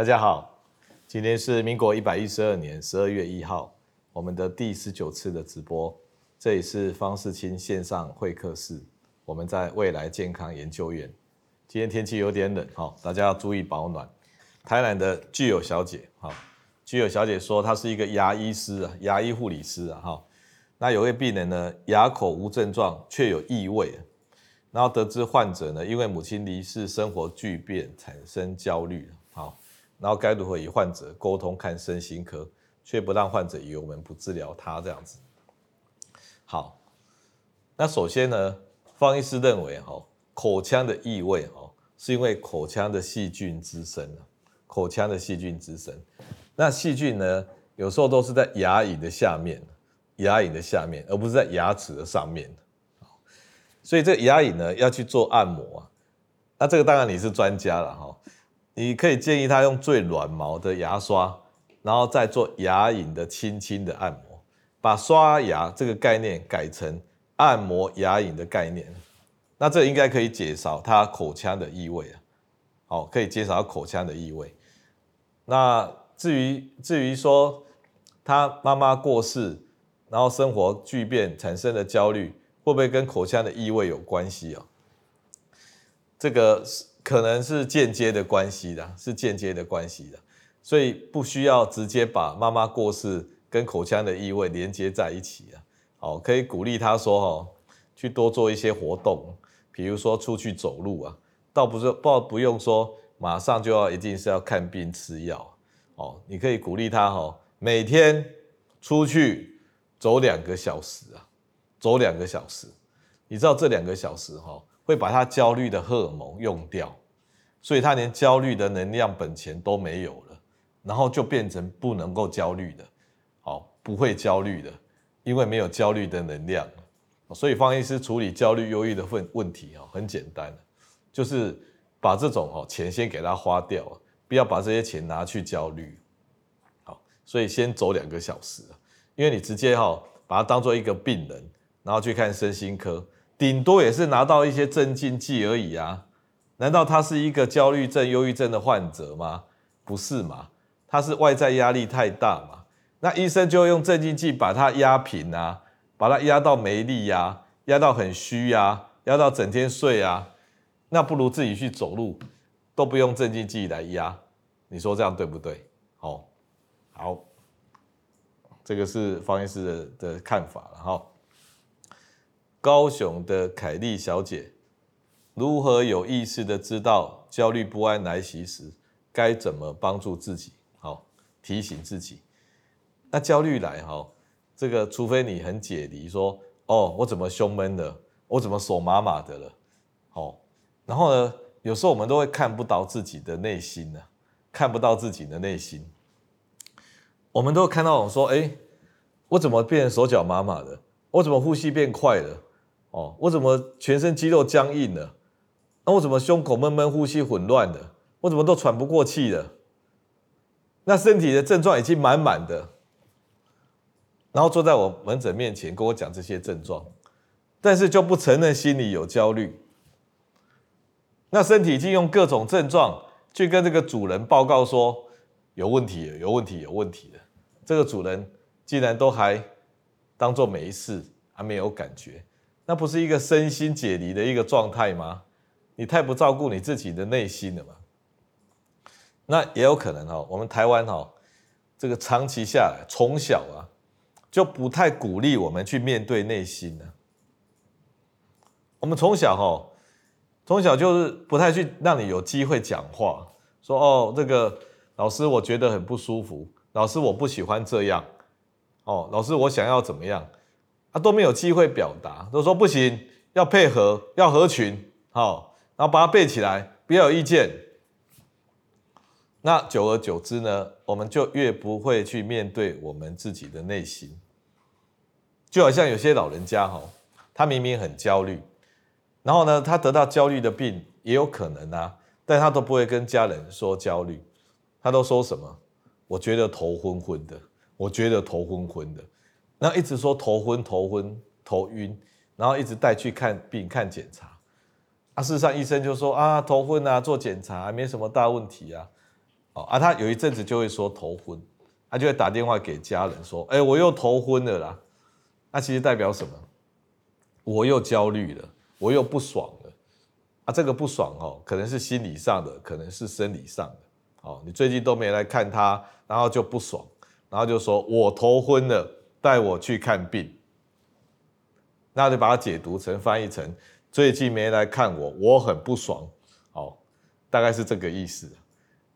大家好，今天是民国一百一十二年十二月一号，我们的第十九次的直播。这里是方世清线上会客室，我们在未来健康研究院。今天天气有点冷哈，大家要注意保暖。台南的具有小姐哈，具有小姐说她是一个牙医师啊，牙医护理师啊哈。那有位病人呢，牙口无症状，却有异味，然后得知患者呢，因为母亲离世，生活巨变，产生焦虑。好，然后该如何与患者沟通？看身心科，却不让患者以为我们不治疗他这样子。好，那首先呢，方医师认为哈，口腔的异味哈，是因为口腔的细菌滋生，口腔的细菌滋生。那细菌呢，有时候都是在牙龈的下面。牙龈的下面，而不是在牙齿的上面。所以这牙龈呢，要去做按摩啊。那这个当然你是专家了哈，你可以建议他用最软毛的牙刷，然后再做牙龈的轻轻的按摩，把刷牙这个概念改成按摩牙龈的概念。那这应该可以减少他口腔的异味啊。好，可以减少口腔的异味。那至于至于说他妈妈过世，然后生活巨变产生的焦虑，会不会跟口腔的异味有关系啊？这个是可能是间接的关系的，是间接的关系的，所以不需要直接把妈妈过世跟口腔的异味连接在一起啊。好，可以鼓励他说哦，去多做一些活动，比如说出去走路啊，倒不是不不用说马上就要一定是要看病吃药哦，你可以鼓励他哈，每天出去。走两个小时啊，走两个小时，你知道这两个小时哈，会把他焦虑的荷尔蒙用掉，所以他连焦虑的能量本钱都没有了，然后就变成不能够焦虑的，好，不会焦虑的，因为没有焦虑的能量，所以方医师处理焦虑、忧郁的问问题啊，很简单，就是把这种哦钱先给他花掉，不要把这些钱拿去焦虑，好，所以先走两个小时。因为你直接哈把它当做一个病人，然后去看身心科，顶多也是拿到一些镇静剂而已啊。难道他是一个焦虑症、忧郁症的患者吗？不是嘛？他是外在压力太大嘛？那医生就用镇静剂把他压平啊，把他压到没力呀，压到很虚呀，压到整天睡啊。那不如自己去走路，都不用镇静剂来压。你说这样对不对？好，好。这个是方医师的的看法了哈。高雄的凯丽小姐，如何有意识的知道焦虑不安来袭时，该怎么帮助自己？好，提醒自己。那焦虑来哈，这个除非你很解离，说哦，我怎么胸闷的，我怎么手麻麻的了，好，然后呢，有时候我们都会看不到自己的内心呢，看不到自己的内心。我们都看到我说，哎，我怎么变手脚麻麻的？我怎么呼吸变快了？哦，我怎么全身肌肉僵硬了？我怎么胸口闷闷，呼吸混乱的？我怎么都喘不过气了？那身体的症状已经满满的，然后坐在我门诊面前跟我讲这些症状，但是就不承认心里有焦虑。那身体已经用各种症状去跟这个主人报告说。有问题，有问题，有问题的。这个主人竟然都还当做没事，还没有感觉，那不是一个身心解离的一个状态吗？你太不照顾你自己的内心了嘛？那也有可能哈，我们台湾哈，这个长期下来，从小啊就不太鼓励我们去面对内心呢。我们从小哈，从小就是不太去让你有机会讲话，说哦这个。老师，我觉得很不舒服。老师，我不喜欢这样。哦，老师，我想要怎么样？他都没有机会表达，都说不行，要配合，要合群。好，然后把它背起来，不要有意见。那久而久之呢，我们就越不会去面对我们自己的内心。就好像有些老人家哈，他明明很焦虑，然后呢，他得到焦虑的病也有可能啊，但他都不会跟家人说焦虑。他都说什么？我觉得头昏昏的，我觉得头昏昏的，然后一直说头昏头昏头晕，然后一直带去看病看检查。事实上医生就说啊，头昏啊，做检查没什么大问题啊。哦啊，他有一阵子就会说头昏，他就会打电话给家人说，哎，我又头昏了啦。那其实代表什么？我又焦虑了，我又不爽了。啊，这个不爽哦，可能是心理上的，可能是生理上的。哦，你最近都没来看他，然后就不爽，然后就说我头昏了，带我去看病。那就把它解读成翻译成最近没来看我，我很不爽。哦，大概是这个意思。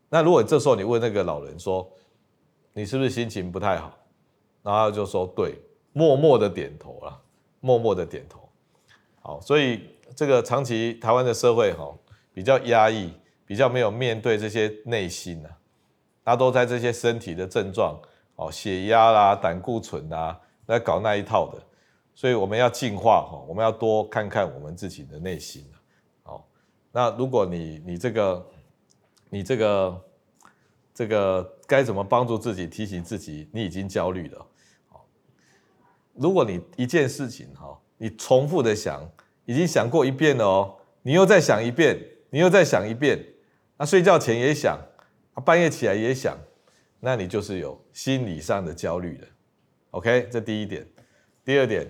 那如果这时候你问那个老人说，你是不是心情不太好？然后就说对，默默的点头了，默默的点头。好，所以这个长期台湾的社会哈比较压抑，比较没有面对这些内心呐，他都在这些身体的症状，哦，血压啦、胆固醇啊，来搞那一套的。所以我们要进化哈，我们要多看看我们自己的内心。好，那如果你你这个。你这个这个该怎么帮助自己？提醒自己，你已经焦虑了。好，如果你一件事情哈，你重复的想，已经想过一遍了哦，你又再想一遍，你又再想一遍，那睡觉前也想，半夜起来也想，那你就是有心理上的焦虑了。OK，这第一点。第二点，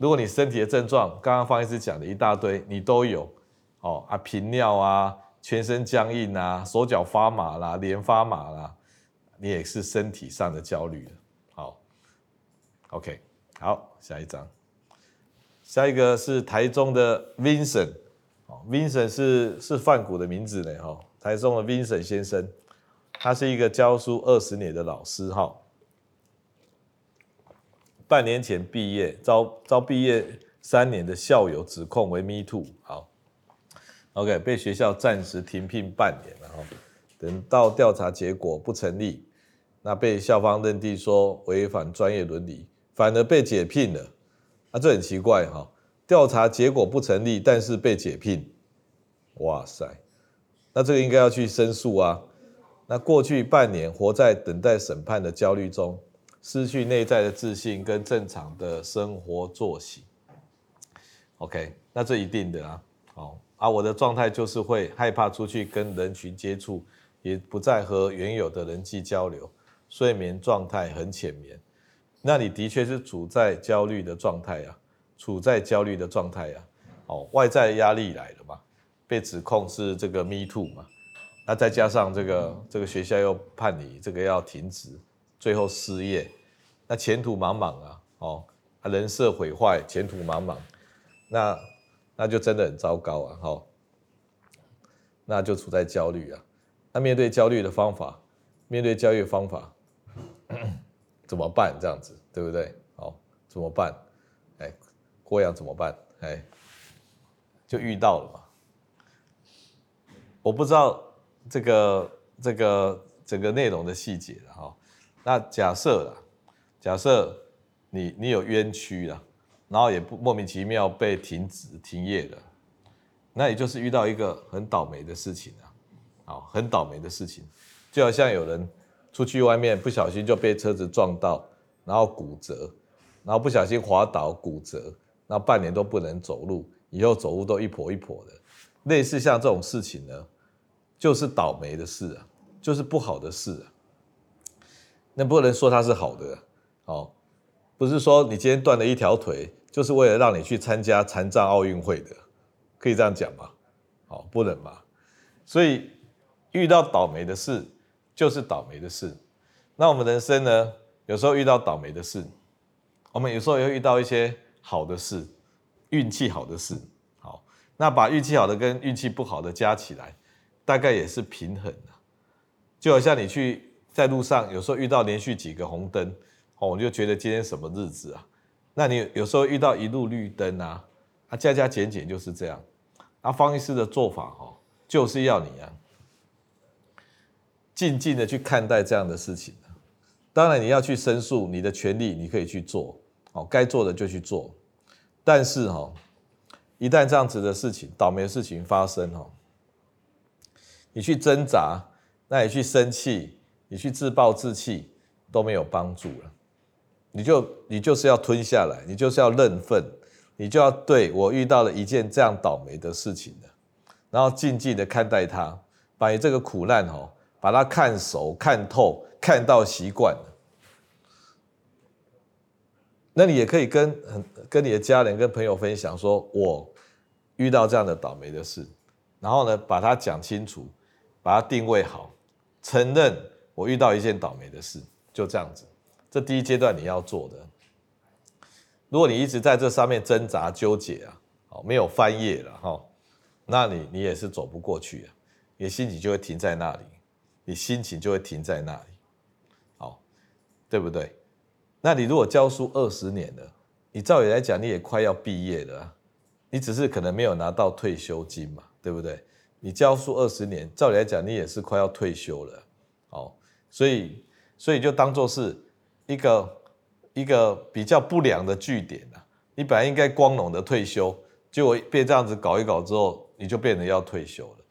如果你身体的症状，刚刚方医师讲的一大堆，你都有哦啊，频尿啊。全身僵硬啊，手脚发麻啦，脸发麻啦，你也是身体上的焦虑。好，OK，好，下一张，下一个是台中的 Vincent，Vincent 是是范谷的名字呢，哈，台中的 Vincent 先生，他是一个教书二十年的老师，哈，半年前毕业，遭遭毕业三年的校友指控为 Me Too，好。OK，被学校暂时停聘半年，然后等到调查结果不成立，那被校方认定说违反专业伦理，反而被解聘了。那这很奇怪哈，调查结果不成立，但是被解聘，哇塞，那这个应该要去申诉啊。那过去半年活在等待审判的焦虑中，失去内在的自信跟正常的生活作息。OK，那这一定的啊，哦。啊，我的状态就是会害怕出去跟人群接触，也不再和原有的人际交流，睡眠状态很浅眠。那你的确是处在焦虑的状态呀，处在焦虑的状态呀。哦，外在压力来了嘛，被指控是这个 me too 嘛，那再加上这个这个学校又判你这个要停职，最后失业，那前途茫茫啊，哦，人设毁坏，前途茫茫，那。那就真的很糟糕啊！哈，那就处在焦虑啊。那面对焦虑的方法，面对焦虑的方法 怎么办？这样子对不对？好，怎么办？哎，郭阳怎么办？哎，就遇到了嘛。我不知道这个这个整个内容的细节哈。那假设啦，假设你你有冤屈啦。然后也不莫名其妙被停职停业了，那也就是遇到一个很倒霉的事情啊，好，很倒霉的事情，就好像有人出去外面不小心就被车子撞到，然后骨折，然后不小心滑倒骨折，那半年都不能走路，以后走路都一跛一跛的，类似像这种事情呢，就是倒霉的事啊，就是不好的事啊，那不能说它是好的，哦，不是说你今天断了一条腿。就是为了让你去参加残障奥运会的，可以这样讲吗？好，不能吧。所以遇到倒霉的事就是倒霉的事。那我们人生呢，有时候遇到倒霉的事，我们有时候也会遇到一些好的事，运气好的事。好，那把运气好的跟运气不好的加起来，大概也是平衡。就好像你去在路上，有时候遇到连续几个红灯，哦，我就觉得今天什么日子啊？那你有时候遇到一路绿灯啊，啊加加减减就是这样。那方医师的做法哈，就是要你啊，静静的去看待这样的事情。当然你要去申诉，你的权利你可以去做，哦，该做的就去做。但是哈，一旦这样子的事情，倒霉的事情发生哦，你去挣扎，那你去生气，你去自暴自弃都没有帮助了。你就你就是要吞下来，你就是要认份，你就要对我遇到了一件这样倒霉的事情的，然后静静的看待它，把你这个苦难哦把它看熟、看透、看到习惯了。那你也可以跟跟你的家人、跟朋友分享，说我遇到这样的倒霉的事，然后呢，把它讲清楚，把它定位好，承认我遇到一件倒霉的事，就这样子。这第一阶段你要做的。如果你一直在这上面挣扎纠结啊，哦，没有翻页了哈，那你你也是走不过去啊，你心情就会停在那里，你心情就会停在那里，好，对不对？那你如果教书二十年了，你照理来讲你也快要毕业了，你只是可能没有拿到退休金嘛，对不对？你教书二十年，照理来讲你也是快要退休了，所以所以就当做是一个。一个比较不良的据点啊，你本来应该光荣的退休，结果被这样子搞一搞之后，你就变成要退休了。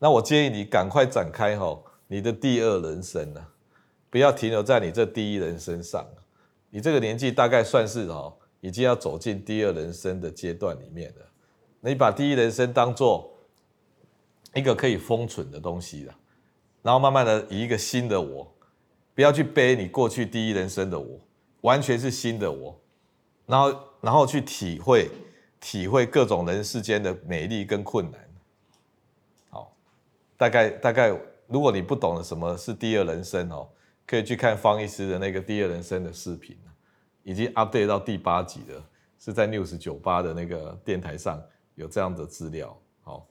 那我建议你赶快展开哈，你的第二人生啊，不要停留在你这第一人生上。你这个年纪大概算是哦，已经要走进第二人生的阶段里面了。你把第一人生当做一个可以封存的东西了，然后慢慢的以一个新的我，不要去背你过去第一人生的我。完全是新的我，然后然后去体会体会各种人世间的美丽跟困难。好，大概大概，如果你不懂得什么是第二人生哦，可以去看方医师的那个第二人生的视频，已经 update 到第八集了，是在 News 九八的那个电台上有这样的资料。好，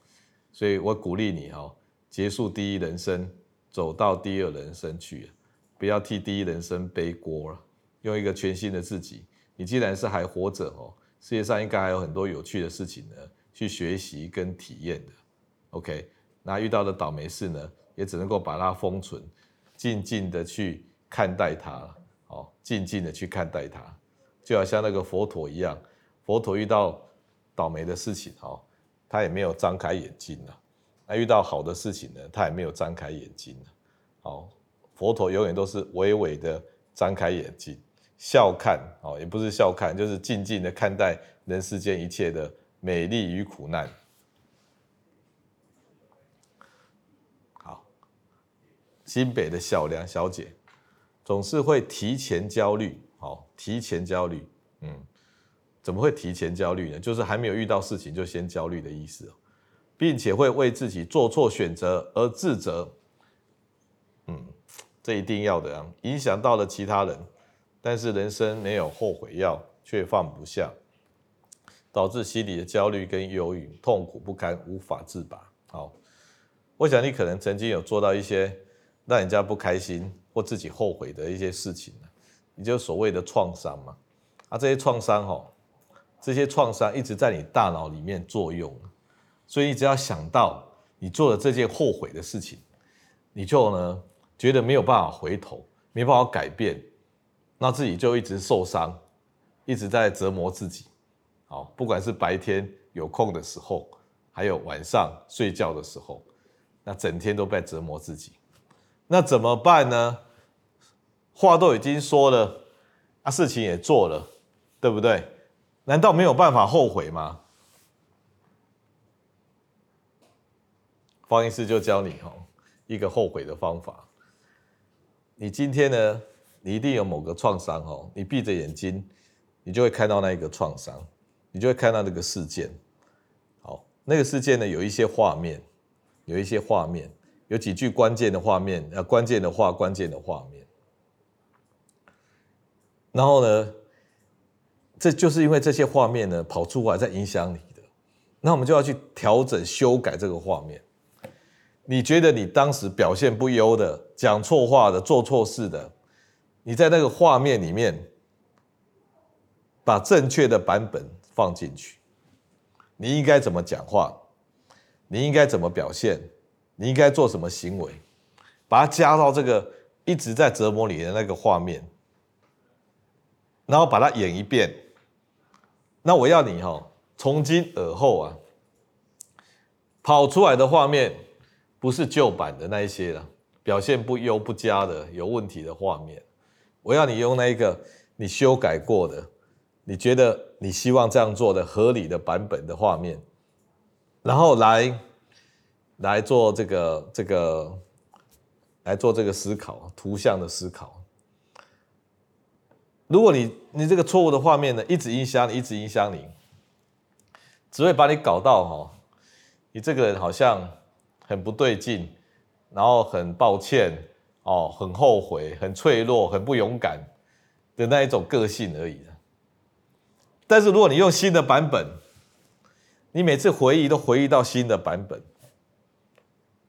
所以我鼓励你哈，结束第一人生，走到第二人生去，不要替第一人生背锅了。用一个全新的自己，你既然是还活着哦，世界上应该还有很多有趣的事情呢，去学习跟体验的。OK，那遇到的倒霉事呢，也只能够把它封存，静静的去看待它，哦，静静的去看待它，就好像那个佛陀一样，佛陀遇到倒霉的事情哦，他也没有张开眼睛了，那遇到好的事情呢，他也没有张开眼睛了，哦，佛陀永远都是微微的张开眼睛。笑看哦，也不是笑看，就是静静的看待人世间一切的美丽与苦难。好，新北的小梁小姐总是会提前焦虑，好，提前焦虑，嗯，怎么会提前焦虑呢？就是还没有遇到事情就先焦虑的意思哦，并且会为自己做错选择而自责，嗯，这一定要的啊，影响到了其他人。但是人生没有后悔药，却放不下，导致心里的焦虑跟忧郁，痛苦不堪，无法自拔。好，我想你可能曾经有做到一些让人家不开心或自己后悔的一些事情，也就所谓的创伤嘛。啊，这些创伤哈，这些创伤一直在你大脑里面作用，所以只要想到你做了这件后悔的事情，你就呢觉得没有办法回头，没办法改变。那自己就一直受伤，一直在折磨自己，好，不管是白天有空的时候，还有晚上睡觉的时候，那整天都在折磨自己，那怎么办呢？话都已经说了，啊，事情也做了，对不对？难道没有办法后悔吗？方医师就教你哈，一个后悔的方法。你今天呢？你一定有某个创伤哦，你闭着眼睛，你就会看到那一个创伤，你就会看到那个事件。好，那个事件呢，有一些画面，有一些画面，有几句关键的画面，呃，关键的话，关键的画面。然后呢，这就是因为这些画面呢跑出来在影响你的，那我们就要去调整、修改这个画面。你觉得你当时表现不优的、讲错话的、做错事的。你在那个画面里面，把正确的版本放进去。你应该怎么讲话？你应该怎么表现？你应该做什么行为？把它加到这个一直在折磨你的那个画面，然后把它演一遍。那我要你哈，从今而后啊，跑出来的画面不是旧版的那一些了，表现不优不佳的有问题的画面。我要你用那一个你修改过的，你觉得你希望这样做的合理的版本的画面，然后来来做这个这个来做这个思考，图像的思考。如果你你这个错误的画面呢，一直影响你，一直影响你，只会把你搞到哈，你这个人好像很不对劲，然后很抱歉哦，很后悔，很脆弱，很不勇敢的那一种个性而已。但是如果你用新的版本，你每次回忆都回忆到新的版本，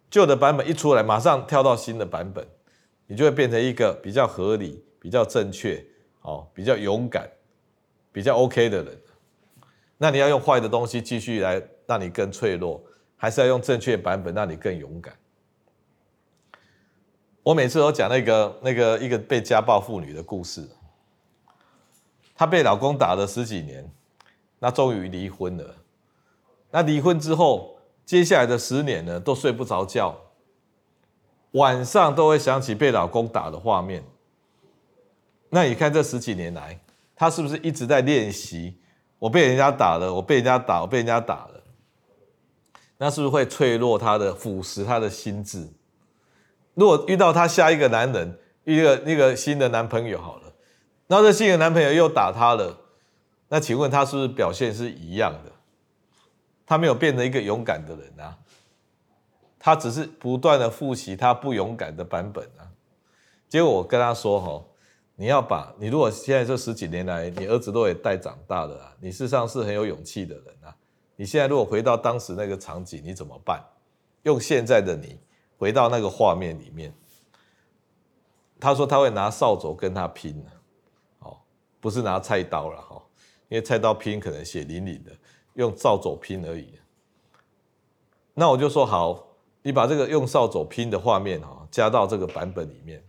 旧的版本一出来，马上跳到新的版本，你就会变成一个比较合理、比较正确。哦，比较勇敢，比较 OK 的人，那你要用坏的东西继续来让你更脆弱，还是要用正确版本让你更勇敢？我每次都讲那个那个一个被家暴妇女的故事，她被老公打了十几年，那终于离婚了。那离婚之后，接下来的十年呢，都睡不着觉，晚上都会想起被老公打的画面。那你看这十几年来，他是不是一直在练习？我被人家打了，我被人家打，我被人家打了。那是不是会脆弱他的、腐蚀他的心智？如果遇到他下一个男人，一个那个新的男朋友好了，那这新的男朋友又打他了，那请问他是不是表现是一样的？他没有变成一个勇敢的人啊，他只是不断的复习他不勇敢的版本啊。结果我跟他说哈。你要把你如果现在这十几年来，你儿子都也带长大了，你事实上是很有勇气的人。你现在如果回到当时那个场景，你怎么办？用现在的你回到那个画面里面。他说他会拿扫帚跟他拼，哦，不是拿菜刀了哈，因为菜刀拼可能血淋淋的，用扫帚拼而已。那我就说好，你把这个用扫帚拼的画面哈，加到这个版本里面。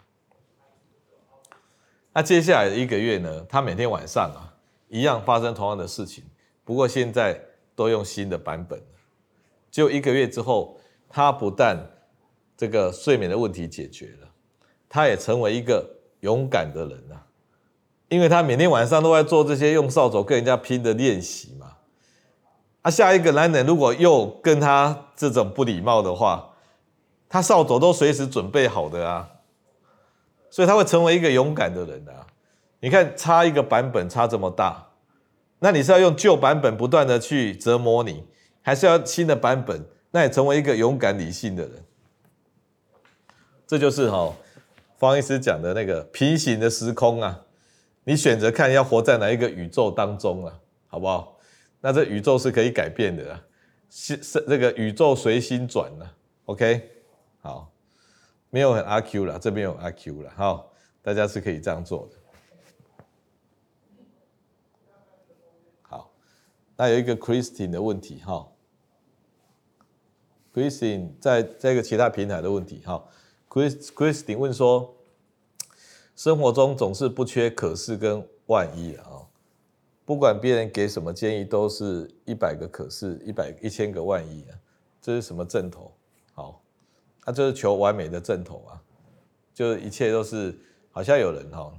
那接下来一个月呢，他每天晚上啊，一样发生同样的事情，不过现在都用新的版本。就一个月之后，他不但这个睡眠的问题解决了，他也成为一个勇敢的人啊，因为他每天晚上都在做这些用扫帚跟人家拼的练习嘛。啊，下一个男人如果又跟他这种不礼貌的话，他扫帚都随时准备好的啊。所以他会成为一个勇敢的人啊！你看差一个版本差这么大，那你是要用旧版本不断的去折磨你，还是要新的版本？那你成为一个勇敢理性的人，这就是哈方医师讲的那个平行的时空啊！你选择看要活在哪一个宇宙当中了，好不好？那这宇宙是可以改变的啊，是是这个宇宙随心转了，OK，好。没有很阿 Q 了，这边有阿 Q 了，好，大家是可以这样做的。好，那有一个 Christine 的问题，哈，Christine 在这个其他平台的问题，哈，Chris Christine 问说，生活中总是不缺可是跟万一啊，不管别人给什么建议，都是一百个可是，一百一千个万一啊，这是什么阵头？好。那就是求完美的阵头啊，就一切都是好像有人哈，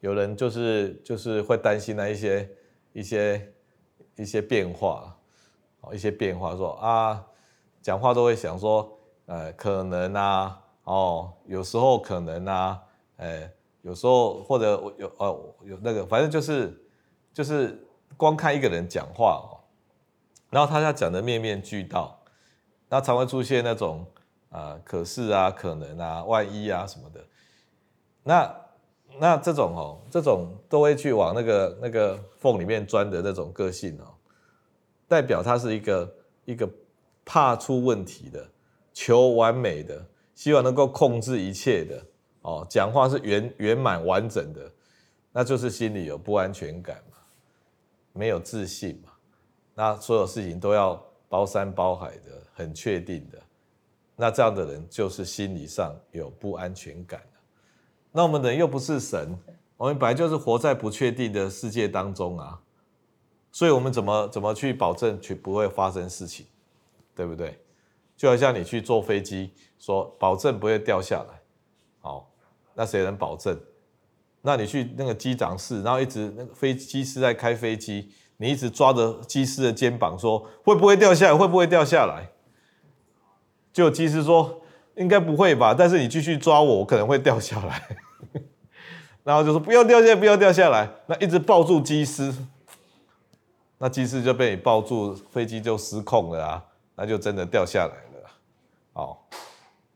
有人就是就是会担心那一些一些一些变化，哦一些变化说啊，讲话都会想说，呃可能啊，哦有时候可能啊，呃有时候或者有哦有那个反正就是就是光看一个人讲话哦，然后他要讲的面面俱到，那常会出现那种。啊，可是啊，可能啊，万一啊什么的，那那这种哦，这种都会去往那个那个缝里面钻的那种个性哦，代表他是一个一个怕出问题的，求完美的，希望能够控制一切的哦，讲话是圆圆满完整的，那就是心里有不安全感嘛，没有自信嘛，那所有事情都要包山包海的，很确定的。那这样的人就是心理上有不安全感。那我们人又不是神，我们本来就是活在不确定的世界当中啊，所以我们怎么怎么去保证去不会发生事情，对不对？就好像你去坐飞机，说保证不会掉下来，好，那谁能保证？那你去那个机长室，然后一直那个飞机师在开飞机，你一直抓着机师的肩膀说会不会掉下来？会不会掉下来？就机师说：“应该不会吧？但是你继续抓我，我可能会掉下来。然后就说不要掉下来，不要掉下来。那一直抱住机师，那机师就被你抱住，飞机就失控了啊，那就真的掉下来了。哦，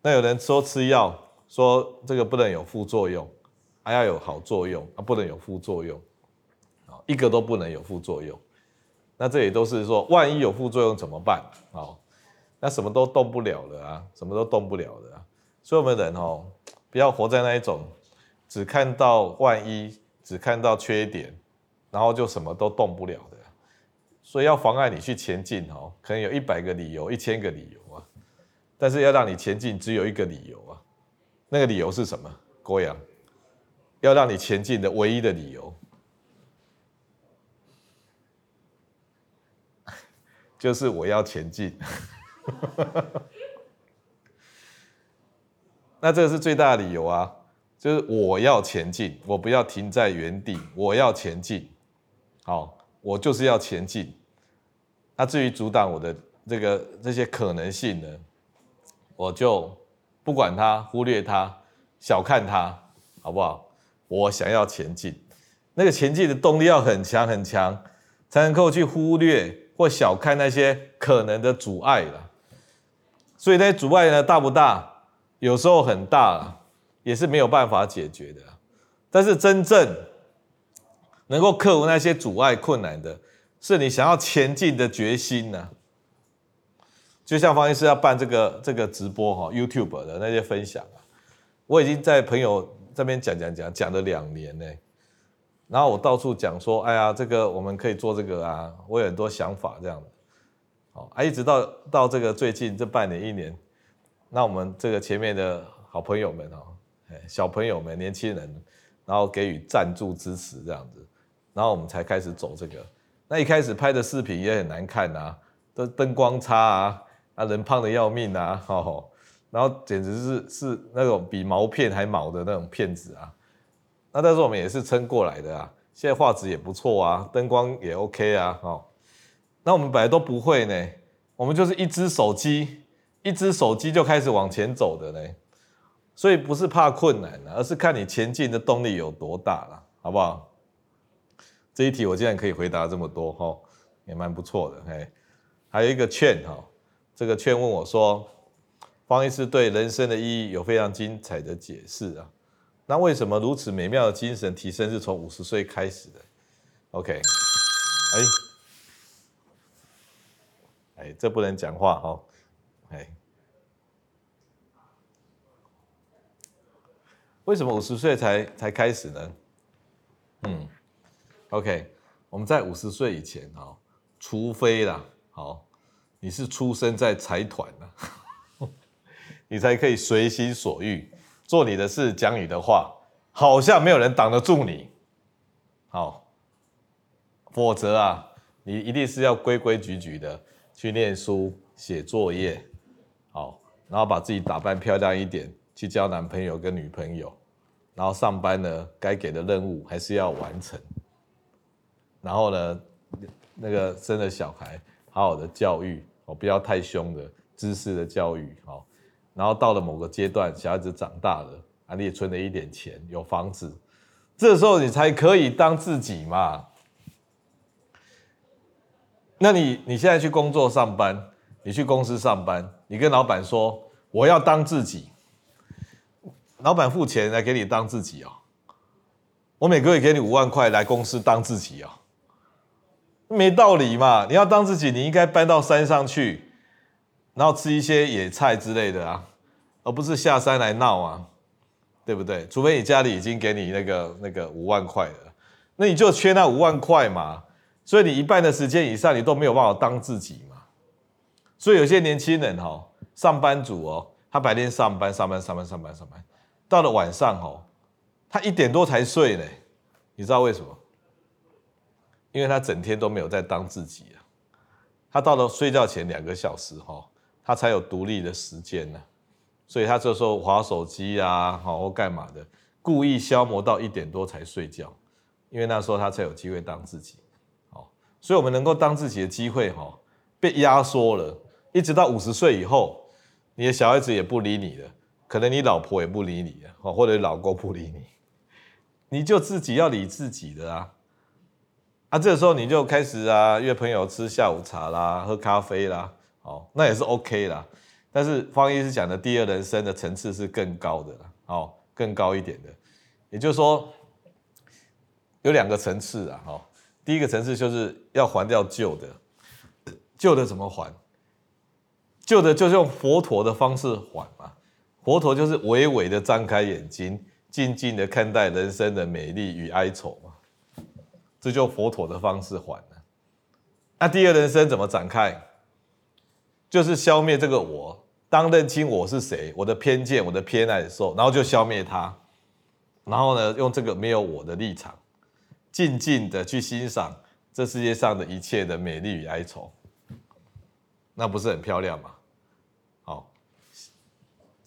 那有人说吃药，说这个不能有副作用，还要有好作用啊，不能有副作用，一个都不能有副作用。那这也都是说，万一有副作用怎么办？好。那什么都动不了了啊，什么都动不了了，所以我们人哦，不要活在那一种只看到万一，只看到缺点，然后就什么都动不了的。所以要妨碍你去前进哦，可能有一百个理由，一千个理由啊，但是要让你前进，只有一个理由啊，那个理由是什么？郭阳，要让你前进的唯一的理由，就是我要前进。那这个是最大的理由啊，就是我要前进，我不要停在原地，我要前进。好，我就是要前进。那至于阻挡我的这个这些可能性呢，我就不管它，忽略它，小看它，好不好？我想要前进，那个前进的动力要很强很强，才能够去忽略或小看那些可能的阻碍了。所以那些阻碍呢，大不大？有时候很大，也是没有办法解决的。但是真正能够克服那些阻碍困难的，是你想要前进的决心呢。就像方医师要办这个这个直播哈，YouTube 的那些分享啊，我已经在朋友这边讲讲讲讲了两年呢。然后我到处讲说，哎呀，这个我们可以做这个啊，我有很多想法这样的。啊，一直到到这个最近这半年一年，那我们这个前面的好朋友们哦，小朋友们、年轻人，然后给予赞助支持这样子，然后我们才开始走这个。那一开始拍的视频也很难看呐，都灯光差啊，啊人胖的要命啊，哦，然后简直是是那种比毛片还毛的那种片子啊。那但是我们也是撑过来的啊，现在画质也不错啊，灯光也 OK 啊，哦。那我们本来都不会呢，我们就是一只手机，一只手机就开始往前走的呢，所以不是怕困难，而是看你前进的动力有多大了，好不好？这一题我竟然可以回答这么多哈，也蛮不错的嘿。还有一个劝哈，这个劝问我说，方医师对人生的意义有非常精彩的解释啊，那为什么如此美妙的精神提升是从五十岁开始的？OK，哎。哎，这不能讲话哈！哎，为什么五十岁才才开始呢？嗯，OK，我们在五十岁以前哈，除非啦，好，你是出生在财团呐，你才可以随心所欲做你的事，讲你的话，好像没有人挡得住你。好，否则啊，你一定是要规规矩矩的。去念书、写作业，好，然后把自己打扮漂亮一点，去交男朋友跟女朋友，然后上班呢，该给的任务还是要完成，然后呢，那个生了小孩，好好的教育，哦，不要太凶的知识的教育，哦，然后到了某个阶段，小孩子长大了，啊，你也存了一点钱，有房子，这时候你才可以当自己嘛。那你你现在去工作上班，你去公司上班，你跟老板说我要当自己，老板付钱来给你当自己哦，我每个月给你五万块来公司当自己哦，没道理嘛！你要当自己，你应该搬到山上去，然后吃一些野菜之类的啊，而不是下山来闹啊，对不对？除非你家里已经给你那个那个五万块了，那你就缺那五万块嘛。所以你一半的时间以上，你都没有办法当自己嘛。所以有些年轻人哈，上班族哦，他白天上班上班上班上班上班，到了晚上哦，他一点多才睡呢。你知道为什么？因为他整天都没有在当自己啊。他到了睡觉前两个小时哈，他才有独立的时间呢。所以他这时候滑手机啊，好或干嘛的，故意消磨到一点多才睡觉，因为那时候他才有机会当自己。哦所以，我们能够当自己的机会，哈，被压缩了。一直到五十岁以后，你的小孩子也不理你了，可能你老婆也不理你了，或者老公不理你，你就自己要理自己的啊。啊，这个时候你就开始啊，约朋友吃下午茶啦，喝咖啡啦，哦，那也是 OK 啦。但是方医师讲的第二人生的层次是更高的啦，哦，更高一点的，也就是说有两个层次啊，哈，第一个层次就是要还掉旧的，旧的怎么还？旧的就是用佛陀的方式还嘛，佛陀就是微微的张开眼睛，静静的看待人生的美丽与哀愁嘛。这就佛陀的方式还了。那第二人生怎么展开？就是消灭这个我，当认清我是谁，我的偏见、我的偏爱的时候，然后就消灭它。然后呢，用这个没有我的立场，静静的去欣赏这世界上的一切的美丽与哀愁，那不是很漂亮吗？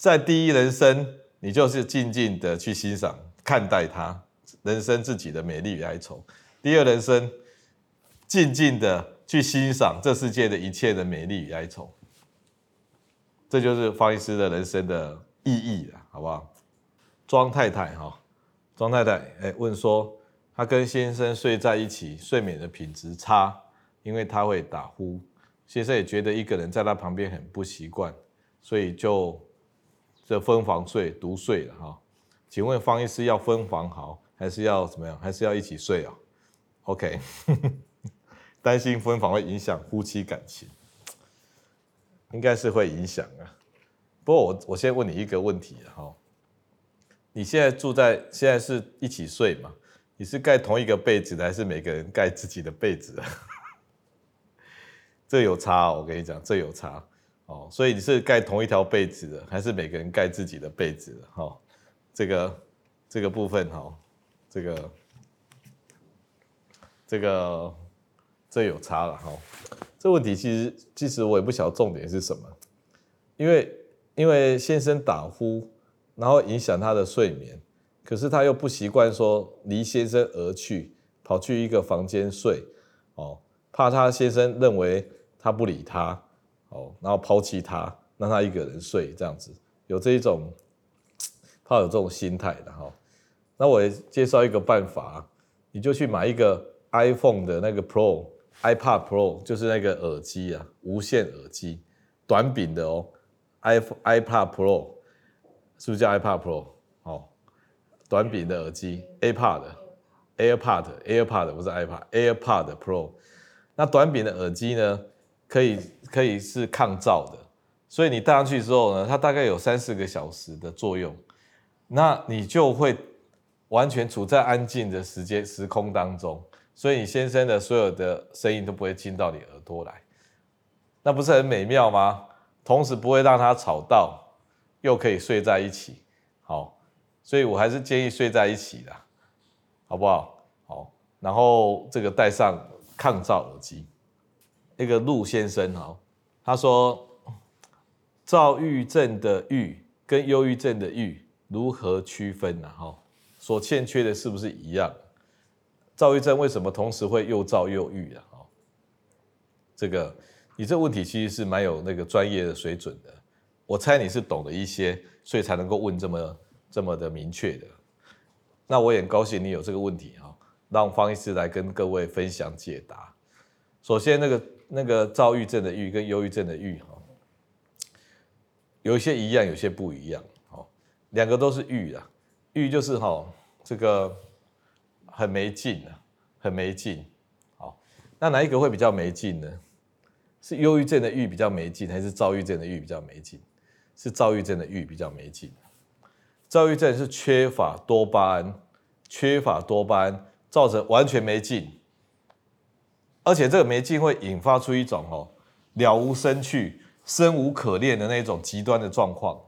在第一人生，你就是静静的去欣赏、看待它，人生自己的美丽与哀愁。第二人生，静静的去欣赏这世界的一切的美丽与哀愁，这就是方医师的人生的意义了，好不好？庄太太哈，庄太太哎问说，她跟先生睡在一起，睡眠的品质差，因为他会打呼，先生也觉得一个人在他旁边很不习惯，所以就这分房睡，独睡了哈。请问方医师要分房好，还是要怎么样？还是要一起睡啊？OK，担心分房会影响夫妻感情，应该是会影响啊。不过我我先问你一个问题哈，你现在住在现在是一起睡嘛？你是盖同一个被子的，还是每个人盖自己的被子？这有差，我跟你讲，这有差哦。所以你是盖同一条被子的，还是每个人盖自己的被子的？哈，这个这个部分哈，这个。这个这有差了哈，这问题其实其实我也不晓得重点是什么，因为因为先生打呼，然后影响他的睡眠，可是他又不习惯说离先生而去，跑去一个房间睡，哦，怕他先生认为他不理他，哦，然后抛弃他，让他一个人睡这样子，有这一种 怕有这种心态的哈，那我也介绍一个办法，你就去买一个。iPhone 的那个 Pro、iPad Pro 就是那个耳机啊，无线耳机，短柄的哦。iPhone、iPad Pro 是不是叫 iPad Pro？哦，短柄的耳机，AirPod、AirPod、AirPod 不是 iPad，AirPod Pro。那短柄的耳机呢，可以可以是抗噪的，所以你戴上去之后呢，它大概有三四个小时的作用，那你就会完全处在安静的时间时空当中。所以你先生的所有的声音都不会进到你耳朵来，那不是很美妙吗？同时不会让他吵到，又可以睡在一起，好，所以我还是建议睡在一起的，好不好？好，然后这个戴上抗噪耳机。那个陆先生哈，他说，躁郁症的郁跟忧郁症的郁如何区分呢？哈，所欠缺的是不是一样？躁郁症为什么同时会又躁又郁啊？这个你这问题其实是蛮有那个专业的水准的。我猜你是懂得一些，所以才能够问这么这么的明确的。那我也很高兴你有这个问题哈，让方医师来跟各位分享解答。首先，那个那个躁郁症的郁跟忧郁症的郁哈，有一些一样，有些不一样。好，两个都是郁啊，郁就是哈这个。很没劲啊，很没劲。好，那哪一个会比较没劲呢？是忧郁症的郁比较没劲，还是躁郁症的郁比较没劲？是躁郁症的郁比较没劲。躁郁症是缺乏多巴胺，缺乏多巴胺造成完全没劲，而且这个没劲会引发出一种哦了无生趣、生无可恋的那种极端的状况，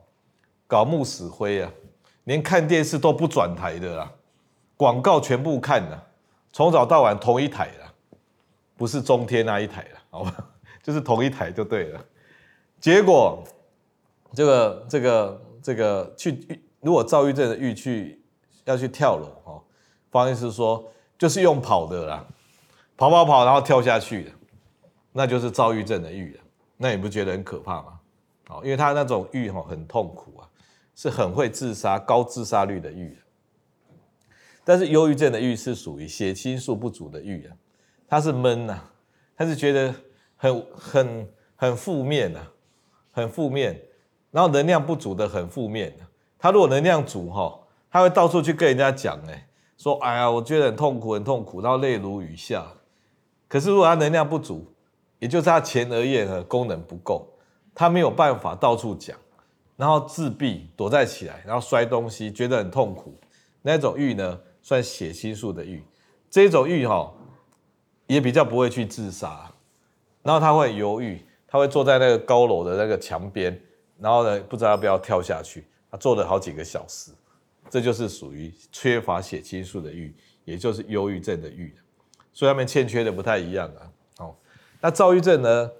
槁木死灰啊，连看电视都不转台的啦。广告全部看了，从早到晚同一台了，不是中天那一台了，好吧，就是同一台就对了。结果，这个这个这个去，如果躁郁症的郁去要去跳楼哦，方医师说就是用跑的啦，跑跑跑，然后跳下去的，那就是躁郁症的郁了。那你不觉得很可怕吗？哦，因为他那种郁哈很痛苦啊，是很会自杀、高自杀率的郁。但是忧郁症的郁是属于血清素不足的郁啊，他是闷呐，他是觉得很很很负面呐，很负面，然后能量不足的很负面。他如果能量足哈，他会到处去跟人家讲哎，说哎呀，我觉得很痛苦，很痛苦，然后泪如雨下。可是如果他能量不足，也就是他前额叶的功能不够，他没有办法到处讲，然后自闭躲在起来，然后摔东西，觉得很痛苦。那种郁呢，算血清素的郁。这种郁哈，也比较不会去自杀，然后他会犹豫，他会坐在那个高楼的那个墙边，然后呢，不知道要不要跳下去，他坐了好几个小时，这就是属于缺乏血清素的郁，也就是忧郁症的郁。所以他们欠缺的不太一样啊。哦，那躁郁症呢？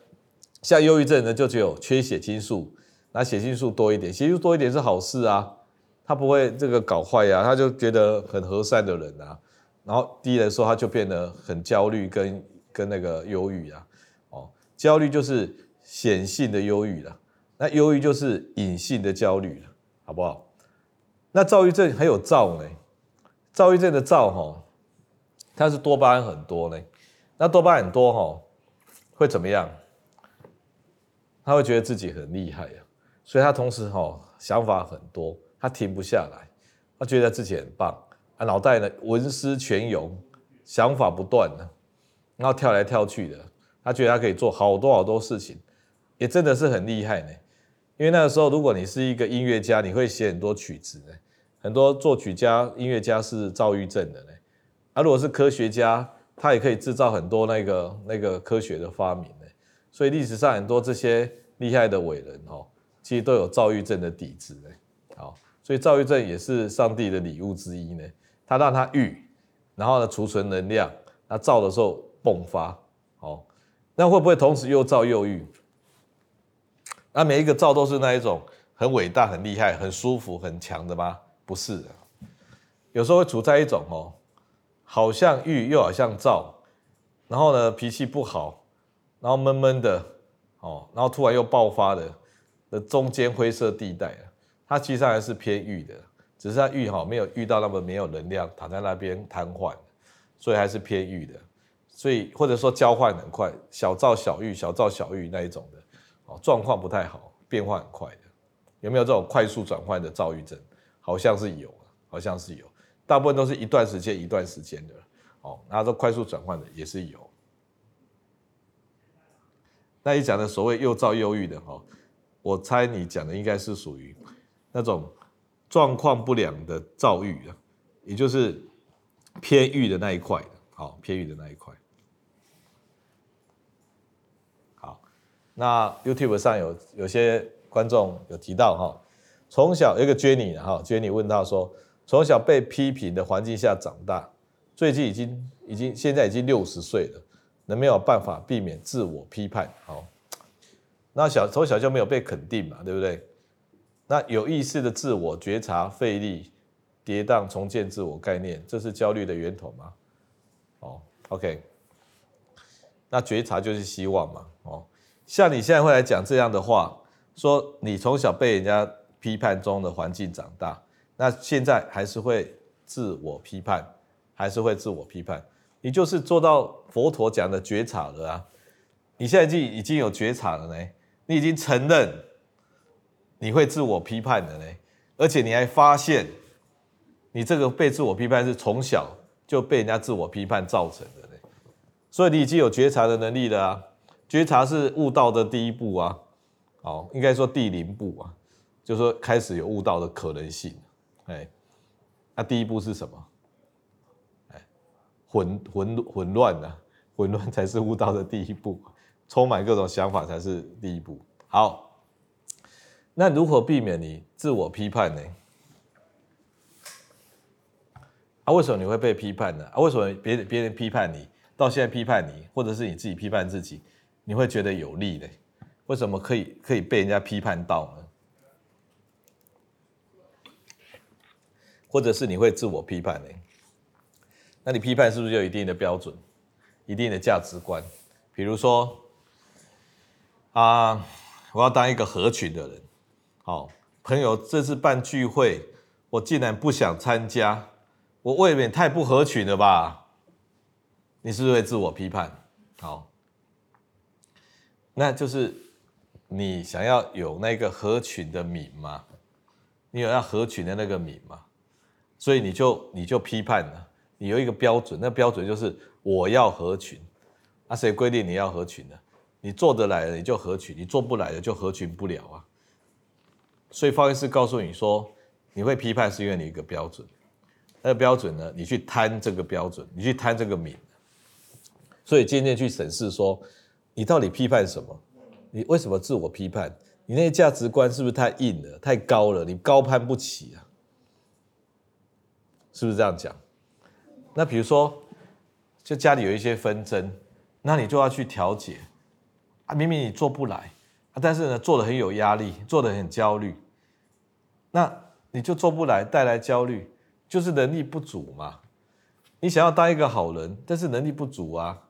像忧郁症呢，就只有缺血清素，那血清素多一点，血清素多一点是好事啊，他不会这个搞坏呀，他就觉得很和善的人啊。然后低的时候，他就变得很焦虑跟跟那个忧郁啊。哦，焦虑就是显性的忧郁了，那忧郁就是隐性的焦虑了，好不好？那躁郁症还有躁呢？躁郁症的躁哈。他是多巴胺很多呢，那多巴胺很多哈，会怎么样？他会觉得自己很厉害呀，所以他同时哈想法很多，他停不下来，他觉得自己很棒，啊脑袋呢文思泉涌，想法不断呢，然后跳来跳去的，他觉得他可以做好多好多事情，也真的是很厉害呢。因为那个时候，如果你是一个音乐家，你会写很多曲子呢，很多作曲家、音乐家是躁郁症的呢。啊，如果是科学家，他也可以制造很多那个那个科学的发明呢。所以历史上很多这些厉害的伟人哦，其实都有躁郁症的底子呢。好，所以躁郁症也是上帝的礼物之一呢。他让他郁，然后呢储存能量，那躁的时候迸发。好，那会不会同时又躁又郁？那每一个躁都是那一种很伟大、很厉害、很舒服、很强的吗？不是的，有时候会处在一种哦。好像郁又好像躁，然后呢脾气不好，然后闷闷的，哦，然后突然又爆发的的中间灰色地带，它其实还是偏郁的，只是它郁哈没有遇到那么没有能量，躺在那边瘫痪，所以还是偏郁的，所以或者说交换很快，小躁小郁，小躁小郁那一种的，哦，状况不太好，变化很快的，有没有这种快速转换的躁郁症？好像是有，好像是有。大部分都是一段时间一段时间的，哦，然后都快速转换的也是有。那你讲的所谓又躁又郁的哈，我猜你讲的应该是属于那种状况不良的躁郁的，也就是偏郁的那一块的，好，偏郁的那一块。好，那 YouTube 上有有些观众有提到哈，从小有一个 Jenny 哈，Jenny 问到说。从小被批评的环境下长大，最近已经已经现在已经六十岁了，能没有办法避免自我批判？好，那小从小就没有被肯定嘛，对不对？那有意识的自我觉察、费力、跌宕、重建自我概念，这是焦虑的源头吗？哦，OK，那觉察就是希望嘛。哦，像你现在会来讲这样的话，说你从小被人家批判中的环境长大。那现在还是会自我批判，还是会自我批判，你就是做到佛陀讲的觉察了啊！你现在已经已经有觉察了呢，你已经承认你会自我批判的呢，而且你还发现你这个被自我批判是从小就被人家自我批判造成的呢，所以你已经有觉察的能力了啊！觉察是悟道的第一步啊，哦，应该说第零步啊，就是说开始有悟道的可能性。哎，那第一步是什么？哎，混混混乱的，混乱才是悟道的第一步，充满各种想法才是第一步。好，那如何避免你自我批判呢？啊，为什么你会被批判呢？啊，为什么别别人批判你，到现在批判你，或者是你自己批判自己，你会觉得有利呢？为什么可以可以被人家批判到呢？或者是你会自我批判呢？那你批判是不是有一定的标准、一定的价值观？比如说啊，我要当一个合群的人。好，朋友这次办聚会，我竟然不想参加，我未免太不合群了吧？你是不是会自我批判？好，那就是你想要有那个合群的名吗？你有要合群的那个名吗？所以你就你就批判了，你有一个标准，那标准就是我要合群。那谁规定你要合群的？你做得来了你就合群，你做不来的就合群不了啊。所以方医师告诉你说，你会批判是因为你一个标准，那个标准呢，你去贪这个标准，你去贪这个名。所以渐渐去审视说，你到底批判什么？你为什么自我批判？你那个价值观是不是太硬了、太高了？你高攀不起啊？是不是这样讲？那比如说，就家里有一些纷争，那你就要去调解。啊，明明你做不来，啊，但是呢，做得很有压力，做得很焦虑，那你就做不来，带来焦虑，就是能力不足嘛。你想要当一个好人，但是能力不足啊。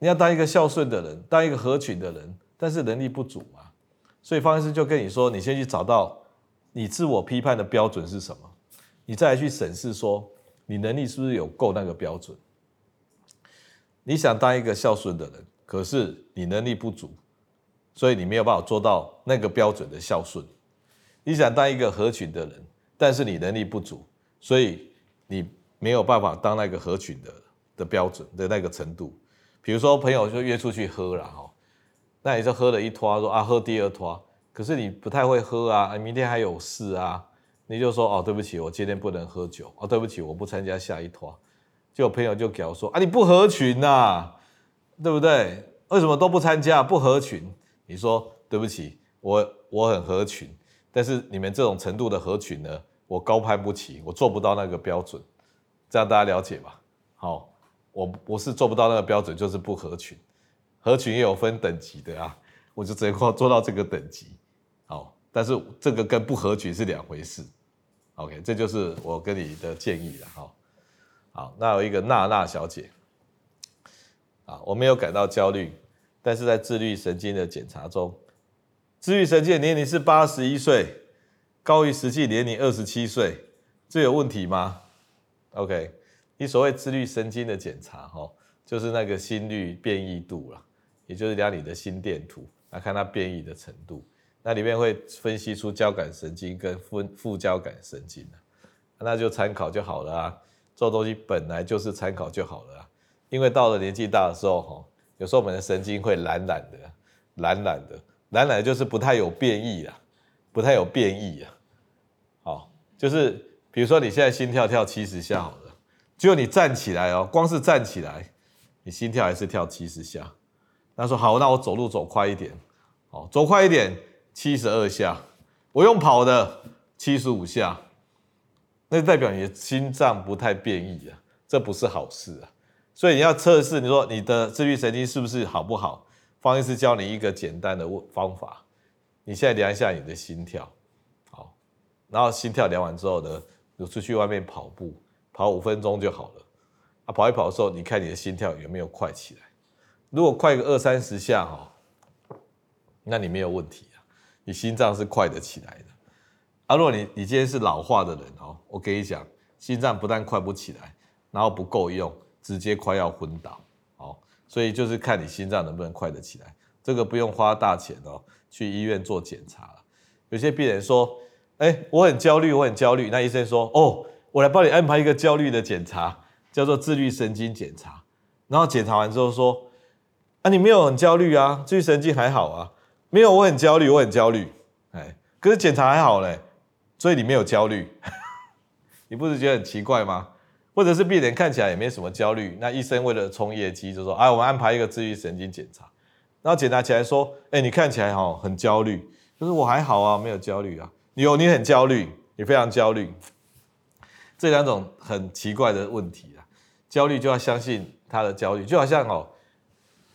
你要当一个孝顺的人，当一个合群的人，但是能力不足嘛。所以方医师就跟你说，你先去找到你自我批判的标准是什么，你再来去审视说，你能力是不是有够那个标准。你想当一个孝顺的人。可是你能力不足，所以你没有办法做到那个标准的孝顺。你想当一个合群的人，但是你能力不足，所以你没有办法当那个合群的的标准的那个程度。比如说朋友就约出去喝了哈，那你就喝了一拖，说啊喝第二拖，可是你不太会喝啊，明天还有事啊，你就说哦对不起，我今天不能喝酒哦，对不起，我不参加下一拖。就有朋友就给我说啊你不合群呐。对不对？为什么都不参加？不合群？你说对不起，我我很合群，但是你们这种程度的合群呢，我高攀不起，我做不到那个标准，这样大家了解吧？好，我不是做不到那个标准，就是不合群。合群也有分等级的啊，我就只能做到这个等级。好，但是这个跟不合群是两回事。OK，这就是我跟你的建议了。哈，好，那有一个娜娜小姐。啊，我没有感到焦虑，但是在自律神经的检查中，自律神经年龄是八十一岁，高于实际年龄二十七岁，这有问题吗？OK，你所谓自律神经的检查，哈，就是那个心率变异度了，也就是量你的心电图，来看它变异的程度，那里面会分析出交感神经跟副副交感神经，那就参考就好了啊，这东西本来就是参考就好了啊。因为到了年纪大的时候，哈，有时候我们的神经会懒懒的，懒懒的，懒懒就是不太有变异啊，不太有变异啊。好，就是比如说你现在心跳跳七十下好了，只有你站起来哦，光是站起来，你心跳还是跳七十下。那说好，那我走路走快一点，好，走快一点，七十二下，我用跑的七十五下，那代表你的心脏不太变异啊，这不是好事啊。所以你要测试，你说你的自律神经是不是好不好？方医师教你一个简单的方法，你现在量一下你的心跳，好，然后心跳量完之后呢，你出去外面跑步，跑五分钟就好了。啊，跑一跑的时候，你看你的心跳有没有快起来？如果快个二三十下哈，那你没有问题，你心脏是快得起来的。啊，如果你你今天是老化的人哦，我跟你讲，心脏不但快不起来，然后不够用。直接快要昏倒，哦，所以就是看你心脏能不能快得起来，这个不用花大钱哦，去医院做检查。有些病人说，哎，我很焦虑，我很焦虑。那医生说，哦，我来帮你安排一个焦虑的检查，叫做自律神经检查。然后检查完之后说，啊，你没有很焦虑啊，自律神经还好啊，没有，我很焦虑，我很焦虑，哎，可是检查还好嘞，所以你没有焦虑，你不是觉得很奇怪吗？或者是病人看起来也没什么焦虑，那医生为了冲业绩，就说：“哎，我们安排一个自律神经检查。”然后检查起来说：“哎，你看起来哈很焦虑。”就是我还好啊，没有焦虑啊。有，你很焦虑，你非常焦虑。这两种很奇怪的问题啊，焦虑就要相信他的焦虑，就好像哦，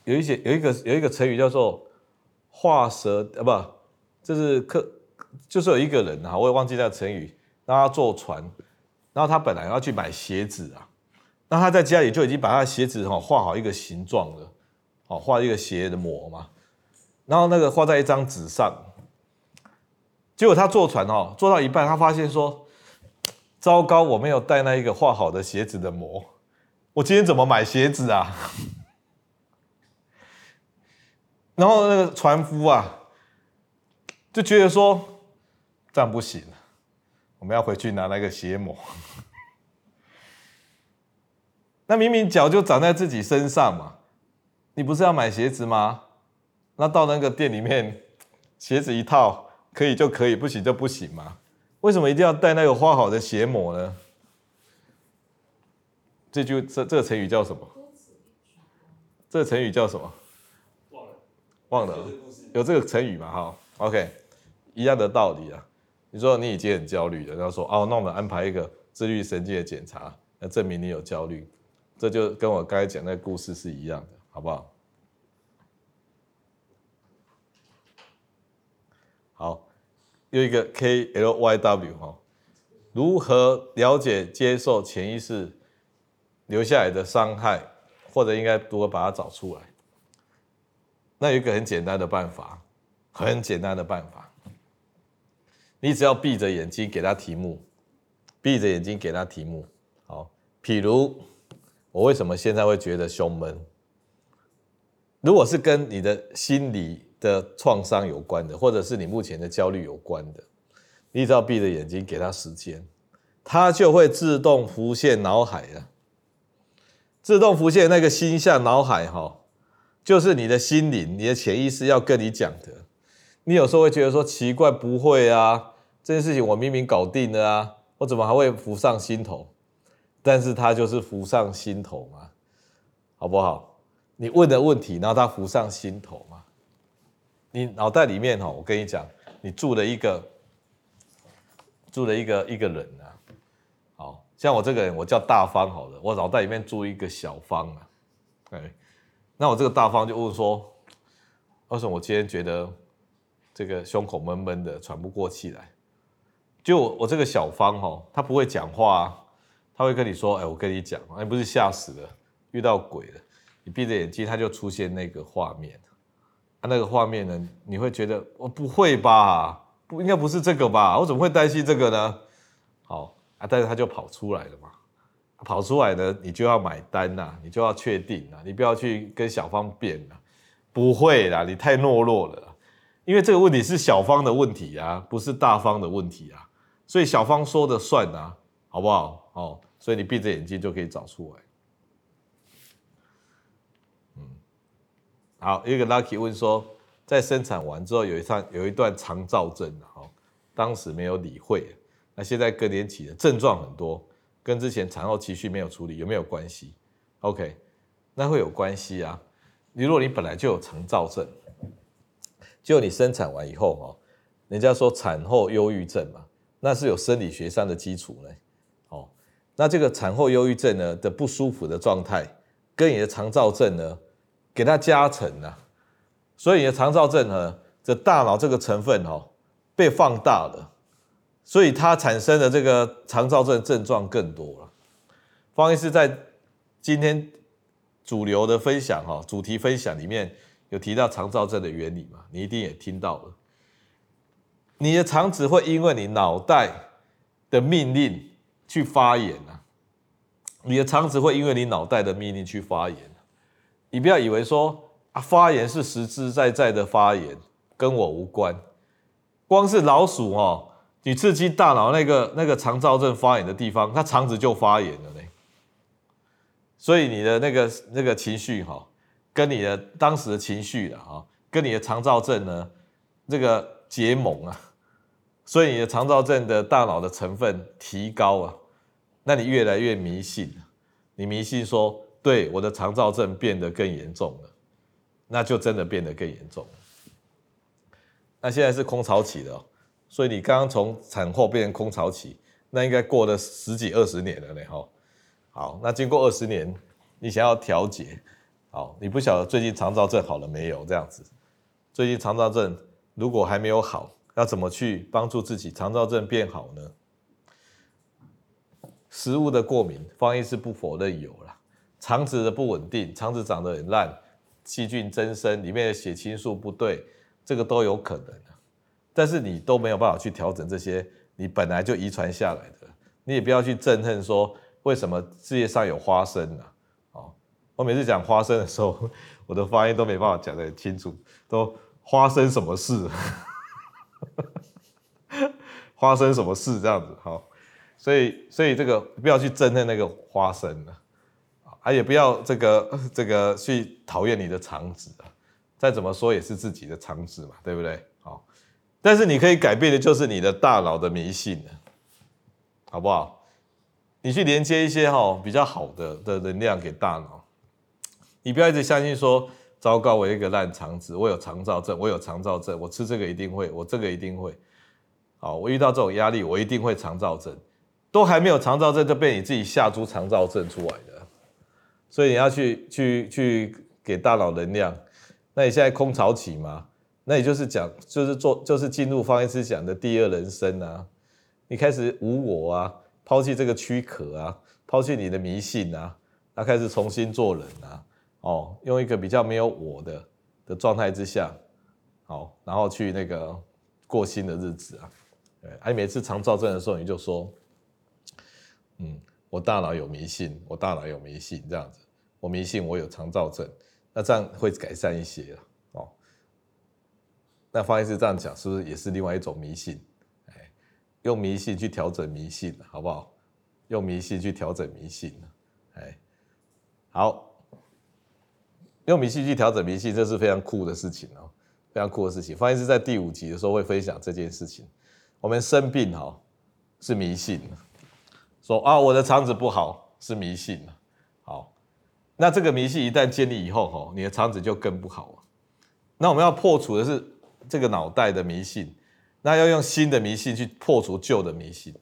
有一些有一个有一个成语叫做“画蛇”啊，不，这是客，就是有一个人啊，我也忘记那个成语，让他坐船。然后他本来要去买鞋子啊，那他在家里就已经把他的鞋子哈画好一个形状了，好画一个鞋的模嘛。然后那个画在一张纸上。结果他坐船哦，坐到一半，他发现说：“糟糕，我没有带那一个画好的鞋子的模，我今天怎么买鞋子啊？”然后那个船夫啊，就觉得说：“这样不行，我们要回去拿那个鞋膜。”那明明脚就长在自己身上嘛，你不是要买鞋子吗？那到那个店里面，鞋子一套。可以就可以，不行就不行嘛？为什么一定要带那个画好的鞋膜呢？这句这这个成语叫什么？这个成语叫什么？忘了，有这个成语嘛？好，OK，一样的道理啊。你说你已经很焦虑了，然后说哦，那我们安排一个自律神经的检查，来证明你有焦虑，这就跟我刚才讲那个故事是一样的，好不好？好，又一个 K L Y W 哈，如何了解、接受潜意识留下来的伤害，或者应该如何把它找出来？那有一个很简单的办法，很简单的办法，你只要闭着眼睛给他题目，闭着眼睛给他题目。好，譬如我为什么现在会觉得胸闷？如果是跟你的心理的创伤有关的，或者是你目前的焦虑有关的，你只要闭着眼睛给他时间，他就会自动浮现脑海了。自动浮现那个心象脑海哈，就是你的心灵、你的潜意识要跟你讲的。你有时候会觉得说奇怪，不会啊，这件事情我明明搞定了啊，我怎么还会浮上心头？但是它就是浮上心头嘛，好不好？你问的问题，然后它浮上心头嘛。你脑袋里面哈，我跟你讲，你住了一个，住了一个一个人啊，好像我这个人，我叫大方好了，我脑袋里面住一个小方啊，哎，那我这个大方就问说，为什么我今天觉得这个胸口闷闷的，喘不过气来？就我，我这个小方哈，他不会讲话啊，他会跟你说，哎，我跟你讲，哎，不是吓死了，遇到鬼了，你闭着眼睛，他就出现那个画面。啊、那个画面呢？你会觉得我不会吧？不应该不是这个吧？我怎么会担心这个呢？好啊，但是他就跑出来了嘛。跑出来呢，你就要买单呐、啊，你就要确定呐、啊，你不要去跟小方辩了。不会啦，你太懦弱了。因为这个问题是小方的问题啊，不是大方的问题啊。所以小方说的算啊，好不好？哦，所以你闭着眼睛就可以找出来。嗯好，一个 Lucky 问说，在生产完之后有一段有一段肠躁症，哈，当时没有理会，那现在更年期的症状很多，跟之前产后情绪没有处理有没有关系？OK，那会有关系啊。你如果你本来就有肠躁症，就你生产完以后，哈，人家说产后忧郁症嘛，那是有生理学上的基础呢。哦，那这个产后忧郁症呢的不舒服的状态，跟你的肠躁症呢？给它加成了，所以你的肠躁症呢，这大脑这个成分哦被放大了，所以它产生的这个肠燥症症状更多了。方医师在今天主流的分享哈，主题分享里面有提到肠燥症的原理嘛？你一定也听到了。你的肠子会因为你脑袋的命令去发炎啊，你的肠子会因为你脑袋的命令去发炎。你不要以为说啊，发炎是实实在在的发炎，跟我无关。光是老鼠哦，你刺激大脑那个那个肠燥症发炎的地方，它肠子就发炎了呢。所以你的那个那个情绪哈，跟你的当时的情绪了哈，跟你的肠燥症呢，这个结盟啊，所以你的肠燥症的大脑的成分提高啊，那你越来越迷信，你迷信说。对，我的肠燥症变得更严重了，那就真的变得更严重。那现在是空巢期了，所以你刚刚从产后变成空巢期，那应该过了十几二十年了呢。哈，好，那经过二十年，你想要调节，好，你不晓得最近肠躁症好了没有？这样子，最近肠躁症如果还没有好，要怎么去帮助自己肠躁症变好呢？食物的过敏，方医师不否认有了。肠子的不稳定，肠子长得很烂，细菌增生，里面的血清素不对，这个都有可能。但是你都没有办法去调整这些你本来就遗传下来的，你也不要去憎恨说为什么世界上有花生呢？哦，我每次讲花生的时候，我的发音都没办法讲得很清楚，都花生什么事？花生什么事这样子？好，所以所以这个不要去憎恨那个花生了，啊，也不要这个这个去讨厌你的肠子啊，再怎么说也是自己的肠子嘛，对不对？但是你可以改变的就是你的大脑的迷信，好不好？你去连接一些哈比较好的的能量给大脑，你不要一直相信说，糟糕，我有一个烂肠子，我有肠燥症，我有肠燥症，我吃这个一定会，我这个一定会，好，我遇到这种压力，我一定会肠燥症，都还没有肠燥症就被你自己吓出肠燥症出来的，所以你要去去去给大脑能量，那你现在空巢期吗？那也就是讲，就是做，就是进入方医师讲的第二人生啊。你开始无我啊，抛弃这个躯壳啊，抛弃你的迷信啊，那开始重新做人啊。哦，用一个比较没有我的的状态之下，好，然后去那个过新的日子啊。对，哎，每次肠躁症的时候，你就说，嗯，我大脑有迷信，我大脑有迷信，这样子，我迷信我有肠躁症，那这样会改善一些了。那方医师这样讲，是不是也是另外一种迷信？哎，用迷信去调整迷信，好不好？用迷信去调整迷信，哎，好，用迷信去调整迷信，这是非常酷的事情哦，非常酷的事情。方医师在第五集的时候会分享这件事情。我们生病哈是迷信，说啊我的肠子不好是迷信，好，那这个迷信一旦建立以后哈，你的肠子就更不好了。那我们要破除的是。这个脑袋的迷信，那要用新的迷信去破除旧的迷信，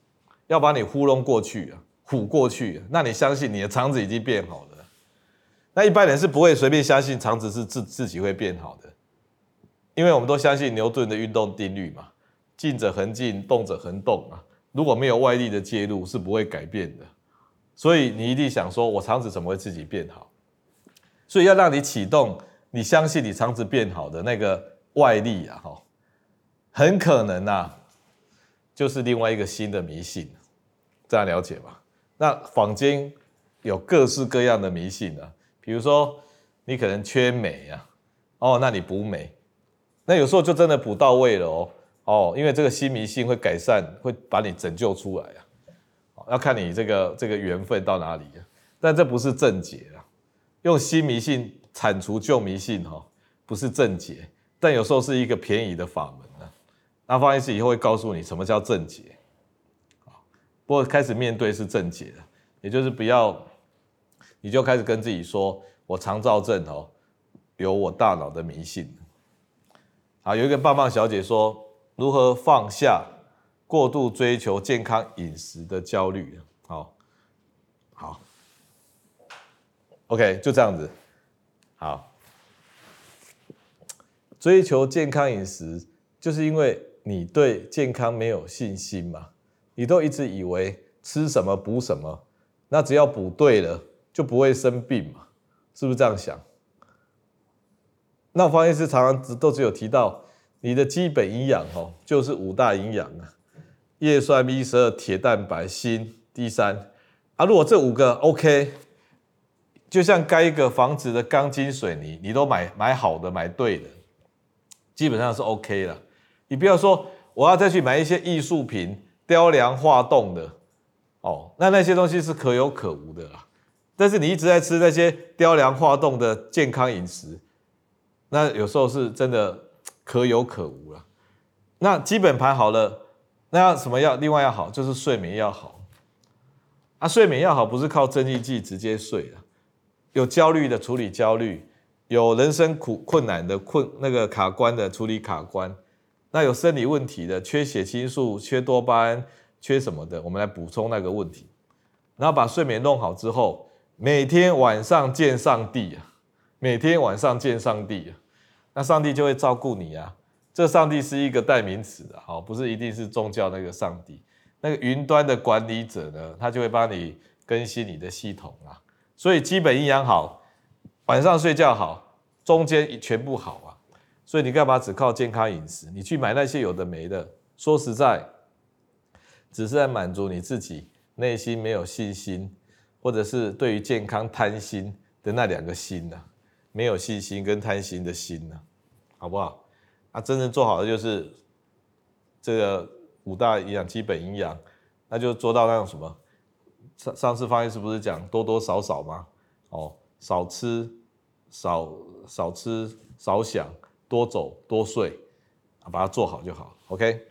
要把你糊弄过去啊，唬过去，那你相信你的肠子已经变好了？那一般人是不会随便相信肠子是自自己会变好的，因为我们都相信牛顿的运动定律嘛，静者恒静，动者恒动啊。如果没有外力的介入，是不会改变的。所以你一定想说，我肠子怎么会自己变好？所以要让你启动，你相信你肠子变好的那个。外力啊，哈，很可能啊，就是另外一个新的迷信，这样了解吗？那坊间有各式各样的迷信啊，比如说你可能缺镁啊，哦，那你补镁，那有时候就真的补到位了哦，哦，因为这个新迷信会改善，会把你拯救出来啊，要看你这个这个缘分到哪里啊，但这不是正解啊，用新迷信铲除旧迷信哈，不是正解。但有时候是一个便宜的法门呢。那方医师以后会告诉你什么叫正解，不过开始面对是正解的，也就是不要，你就开始跟自己说，我常躁症哦，有我大脑的迷信。啊，有一个棒棒小姐说，如何放下过度追求健康饮食的焦虑？好，好，OK，就这样子，好。追求健康饮食，就是因为你对健康没有信心嘛？你都一直以为吃什么补什么，那只要补对了就不会生病嘛？是不是这样想？那方医师常常都只有提到你的基本营养哦，就是五大营养啊：叶酸、B 十二、铁、蛋白、锌、D 三啊。如果这五个 OK，就像盖一个房子的钢筋水泥，你都买买好的，买对的。基本上是 OK 了，你不要说我要再去买一些艺术品、雕梁画栋的哦，那那些东西是可有可无的啦。但是你一直在吃那些雕梁画栋的健康饮食，那有时候是真的可有可无了。那基本盘好了，那要什么要另外要好，就是睡眠要好。啊，睡眠要好不是靠镇静剂直接睡了，有焦虑的处理焦虑。有人生苦困难的困那个卡关的处理卡关，那有生理问题的缺血清素、缺多巴胺、缺什么的，我们来补充那个问题，然后把睡眠弄好之后，每天晚上见上帝啊，每天晚上见上帝啊，那上帝就会照顾你啊。这上帝是一个代名词的，好，不是一定是宗教那个上帝，那个云端的管理者呢，他就会帮你更新你的系统啊。所以基本营养好。晚上睡觉好，中间全部好啊。所以你干嘛只靠健康饮食？你去买那些有的没的，说实在，只是在满足你自己内心没有信心，或者是对于健康贪心的那两个心呐、啊，没有信心跟贪心的心呐、啊，好不好？啊，真正做好的就是这个五大营养、基本营养，那就做到那种什么？上上次方医师不是讲多多少少吗？哦，少吃，少少吃，少想。多走多睡，把它做好就好。OK，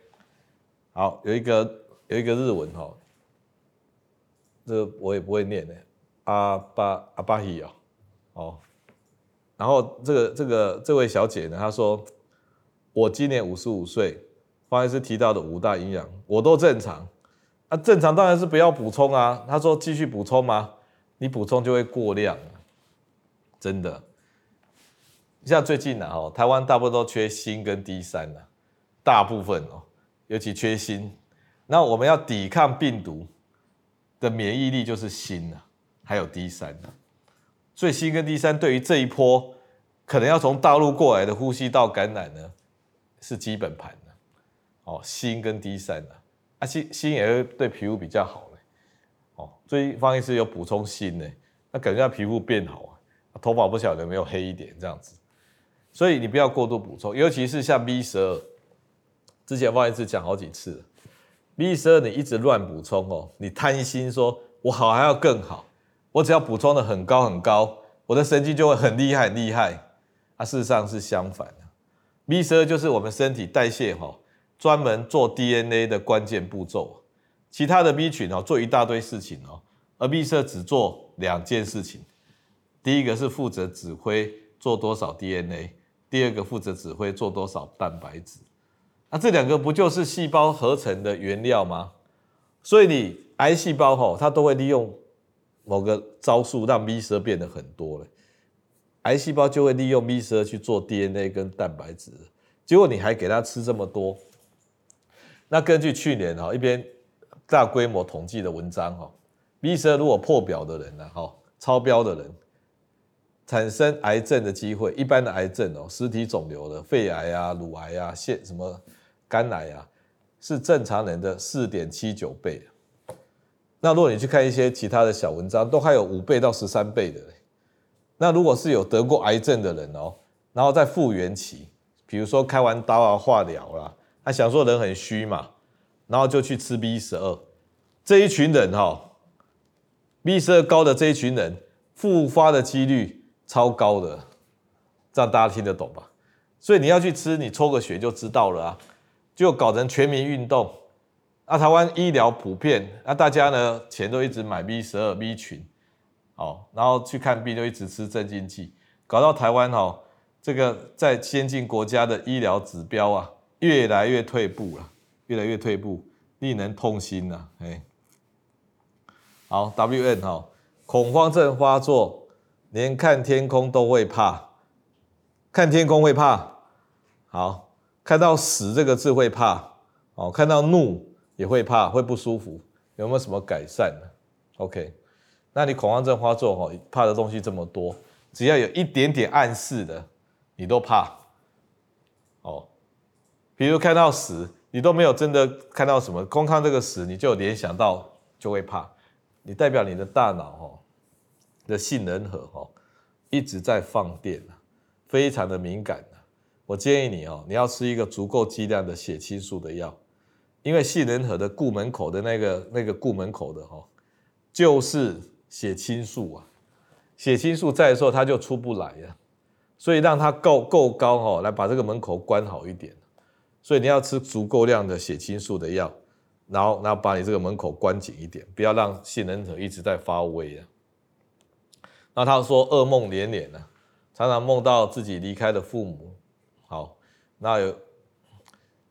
好，有一个有一个日文哈，这个我也不会念的，阿巴阿巴希啊，哦，然后这个这个这位小姐呢，她说我今年五十五岁，方医师提到的五大营养我都正常，啊，正常当然是不要补充啊。她说继续补充吗？你补充就会过量，真的。像最近呢，哦，台湾大部分都缺锌跟 D 三了，大部分哦，尤其缺锌。那我们要抵抗病毒的免疫力就是锌啊，还有 D 三啊。所以锌跟 D 三对于这一波可能要从大陆过来的呼吸道感染呢，是基本盘的。哦，锌跟 D 三啊，啊锌锌也会对皮肤比较好嘞。哦，所以方医师有补充锌呢，那感觉皮肤变好啊，头发不晓得有没有黑一点这样子。所以你不要过度补充，尤其是像 B 十二，之前方医师讲好几次了，B 十二你一直乱补充哦，你贪心说我好还要更好，我只要补充的很高很高，我的神经就会很厉害很厉害，啊，事实上是相反的，B 十二就是我们身体代谢哈，专门做 DNA 的关键步骤，其他的 B 群哦做一大堆事情哦，而 B 十二只做两件事情，第一个是负责指挥做多少 DNA。第二个负责指挥做多少蛋白质，那这两个不就是细胞合成的原料吗？所以你癌细胞吼，它都会利用某个招数让 B 十二变得很多了，癌细胞就会利用 B 十二去做 DNA 跟蛋白质，结果你还给它吃这么多，那根据去年哈一篇大规模统计的文章哈，B 十二如果破表的人呢，哈超标的人。产生癌症的机会，一般的癌症哦，实体肿瘤的肺癌啊、乳癌啊、腺什么肝癌啊，是正常人的四点七九倍。那如果你去看一些其他的小文章，都还有五倍到十三倍的。那如果是有得过癌症的人哦，然后在复原期，比如说开完刀啊、化疗啦，他想说人很虚嘛，然后就去吃 B 十二，这一群人哈，B 十二高的这一群人复发的几率。超高的，这样大家听得懂吧？所以你要去吃，你抽个血就知道了啊，就搞成全民运动。啊，台湾医疗普遍，那大家呢钱都一直买 B 十二 B 群，哦，然后去看病就一直吃镇静剂，搞到台湾哦，这个在先进国家的医疗指标啊，越来越退步了，越来越退步，令人痛心呐，哎。好，WN 哈，恐慌症发作。连看天空都会怕，看天空会怕，好，看到死这个字会怕，哦，看到怒也会怕，会不舒服，有没有什么改善呢？OK，那你恐慌症发作哈，怕的东西这么多，只要有一点点暗示的，你都怕，哦，比如看到死，你都没有真的看到什么，光看这个死，你就联想到就会怕，你代表你的大脑哈。的杏仁核哈一直在放电，非常的敏感。我建议你哦，你要吃一个足够剂量的血清素的药，因为杏仁核的固门口的那个那个固门口的哈，就是血清素啊。血清素在的时候它就出不来了，所以让它够够高哈，来把这个门口关好一点。所以你要吃足够量的血清素的药，然后然后把你这个门口关紧一点，不要让杏仁核一直在发威啊。那他说噩梦连连呢，常常梦到自己离开的父母，好，那有，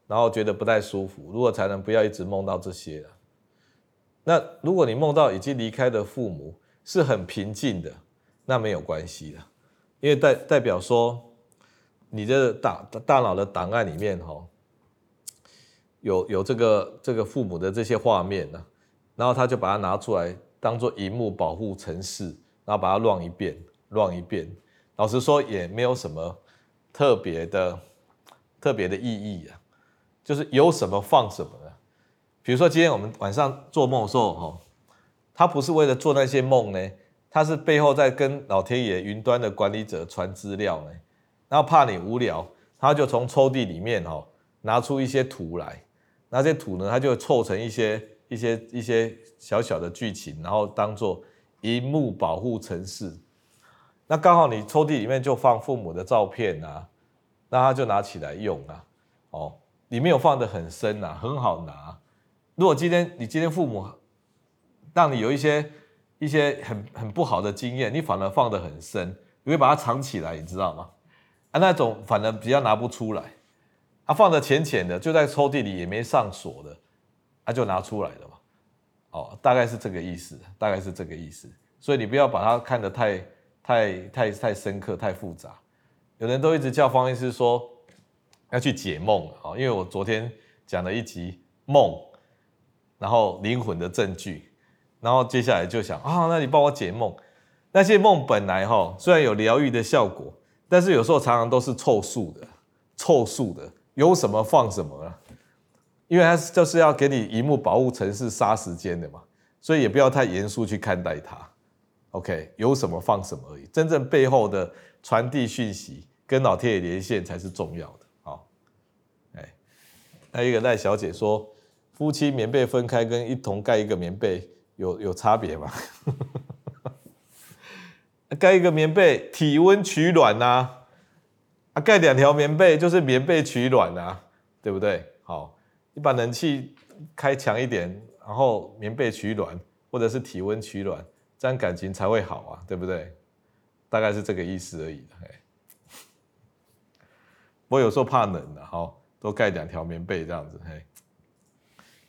然后觉得不太舒服。如果才能不要一直梦到这些了，那如果你梦到已经离开的父母是很平静的，那没有关系的，因为代代表说你的大大脑的档案里面哈，有有这个这个父母的这些画面呢，然后他就把它拿出来当做荧幕保护程式。然后把它乱一遍，乱一遍，老实说也没有什么特别的特别的意义啊，就是有什么放什么的。比如说今天我们晚上做梦的时候，哈，他不是为了做那些梦呢，他是背后在跟老天爷云端的管理者传资料呢，然后怕你无聊，他就从抽屉里面哈拿出一些图来，那些图呢，他就凑成一些一些一些小小的剧情，然后当做萤幕保护程式。那刚好你抽屉里面就放父母的照片啊，那他就拿起来用啊，哦，里面有放的很深啊，很好拿。如果今天你今天父母让你有一些一些很很不好的经验，你反而放的很深，你会把它藏起来，你知道吗？啊，那种反而比较拿不出来，啊，放的浅浅的，就在抽屉里也没上锁的，啊，就拿出来了嘛。哦，大概是这个意思，大概是这个意思。所以你不要把它看得太太太太深刻、太复杂。有人都一直叫方医师说要去解梦啊，因为我昨天讲了一集梦。然后灵魂的证据，然后接下来就想啊，那你帮我解梦。那些梦本来哈，虽然有疗愈的效果，但是有时候常常都是凑数的，凑数的，有什么放什么了。因为它就是要给你一幕保护城市杀时间的嘛，所以也不要太严肃去看待它。OK，有什么放什么而已，真正背后的传递讯息跟老天爷连线才是重要的。好，哎，那一个赖小姐说。夫妻棉被分开跟一同盖一个棉被有有差别吗？盖一个棉被体温取暖呐，啊，盖两条棉被就是棉被取暖呐，对不对？把冷气开强一点，然后棉被取暖，或者是体温取暖，这样感情才会好啊，对不对？大概是这个意思而已。我有时候怕冷的，好，多盖两条棉被这样子，嘿。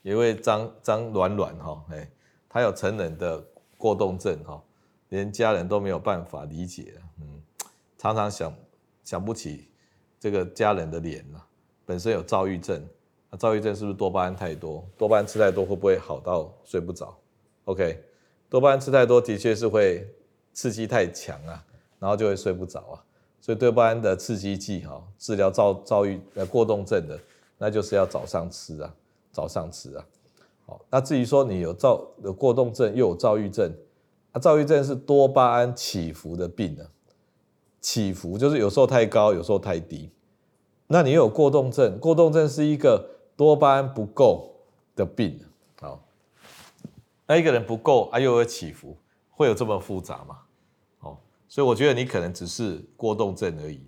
一位张张暖暖哈，哎，他有成人的过动症哈，连家人都没有办法理解，嗯，常常想想不起这个家人的脸，本身有躁郁症，那躁郁症是不是多巴胺太多？多巴胺吃太多会不会好到睡不着？OK，多巴胺吃太多的确是会刺激太强啊，然后就会睡不着啊。所以多巴胺的刺激剂哈，治疗躁躁郁呃过动症的，那就是要早上吃啊。早上吃啊，好，那至于说你有躁有过动症又有躁郁症，啊，躁郁症是多巴胺起伏的病呢，起伏就是有时候太高，有时候太低。那你又有过动症，过动症是一个多巴胺不够的病，好，那一个人不够啊，又有起伏，会有这么复杂吗？好，所以我觉得你可能只是过动症而已。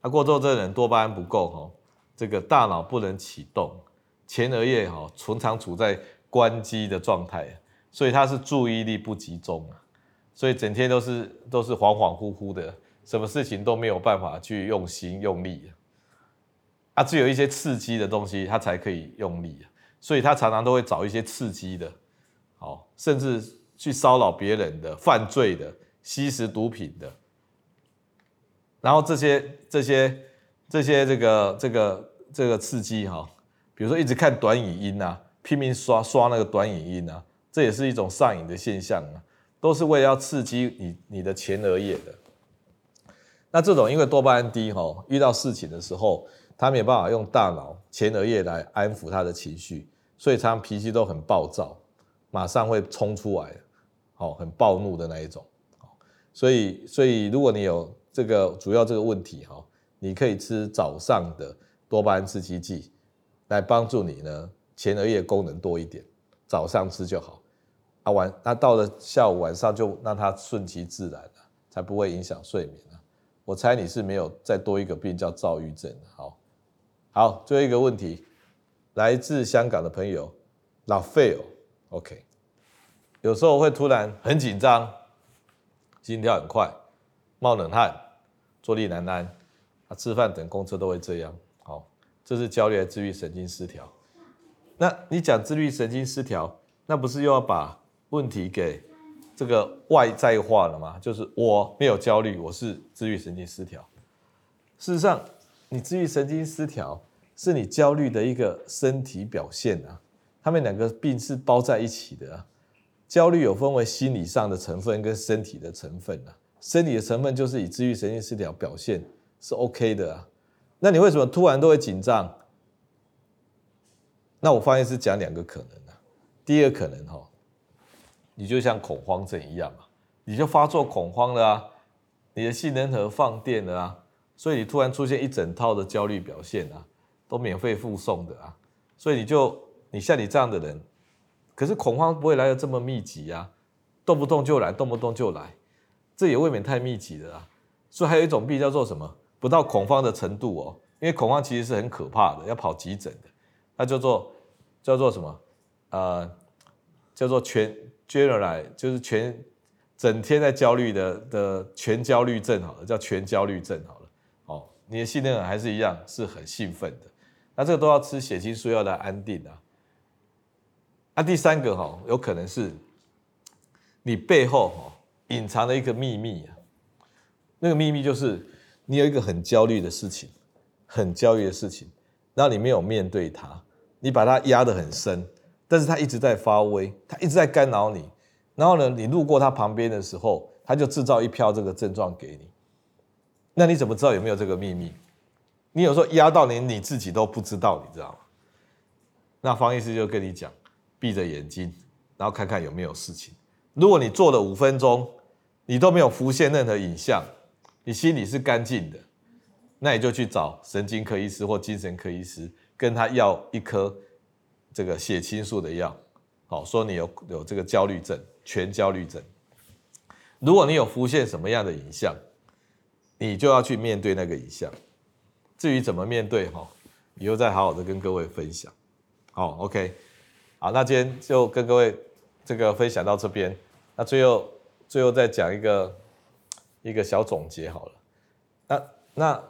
那过动症的人多巴胺不够哈，这个大脑不能启动。前额叶哈，常常处在关机的状态，所以他是注意力不集中啊，所以整天都是都是恍恍惚惚的，什么事情都没有办法去用心用力，只有一些刺激的东西他才可以用力，所以他常常都会找一些刺激的，好，甚至去骚扰别人的、犯罪的、吸食毒品的，然后这些这些这些这个这个这个刺激哈。比如说一直看短影音啊，拼命刷刷那个短影音啊，这也是一种上瘾的现象啊，都是为了要刺激你你的前额叶的。那这种因为多巴胺低哈，遇到事情的时候，他没有办法用大脑前额叶来安抚他的情绪，所以常常脾气都很暴躁，马上会冲出来，好，很暴怒的那一种。所以所以如果你有这个主要这个问题哈，你可以吃早上的多巴胺刺激剂。来帮助你呢，前额叶功能多一点，早上吃就好，啊晚，那到了下午晚上就让它顺其自然了，才不会影响睡眠。我猜你是没有再多一个病叫躁郁症。好，好，最后一个问题，来自香港的朋友老费哦，OK，有时候会突然很紧张，心跳很快，冒冷汗，坐立难安，啊，吃饭等公车都会这样。好这是焦虑的自律神经失调。那你讲自律神经失调，那不是又要把问题给这个外在化了吗？就是我没有焦虑，我是自律神经失调。事实上，你自愈神经失调是你焦虑的一个身体表现啊。他们两个病是包在一起的啊。焦虑有分为心理上的成分跟身体的成分啊。身体的成分就是以自愈神经失调表现是 OK 的啊。那你为什么突然都会紧张？那我发现是讲两个可能啊。第一个可能哈，你就像恐慌症一样嘛，你就发作恐慌了啊，你的杏仁核放电了啊，所以你突然出现一整套的焦虑表现啊，都免费附送的啊，所以你就你像你这样的人，可是恐慌不会来的这么密集啊，动不动就来，动不动就来，这也未免太密集了啊。所以还有一种病叫做什么？不到恐慌的程度哦，因为恐慌其实是很可怕的，要跑急诊的，那叫做叫做什么？呃，叫做全 general，就是全整天在焦虑的的全焦虑症好了，叫全焦虑症好了。你的信任还是一样是很兴奋的，那这个都要吃血清素药来安定啊。那第三个哈，有可能是你背后哈隐藏了一个秘密啊，那个秘密就是。你有一个很焦虑的事情，很焦虑的事情，然后你没有面对它，你把它压得很深，但是它一直在发威，它一直在干扰你。然后呢，你路过它旁边的时候，它就制造一票这个症状给你。那你怎么知道有没有这个秘密？你有时候压到连你自己都不知道，你知道吗？那方医师就跟你讲，闭着眼睛，然后看看有没有事情。如果你做了五分钟，你都没有浮现任何影像。你心里是干净的，那你就去找神经科医师或精神科医师，跟他要一颗这个血清素的药，好，说你有有这个焦虑症，全焦虑症。如果你有浮现什么样的影像，你就要去面对那个影像。至于怎么面对，哈，以后再好好的跟各位分享。好，OK，好，那今天就跟各位这个分享到这边。那最后最后再讲一个。一个小总结好了，那那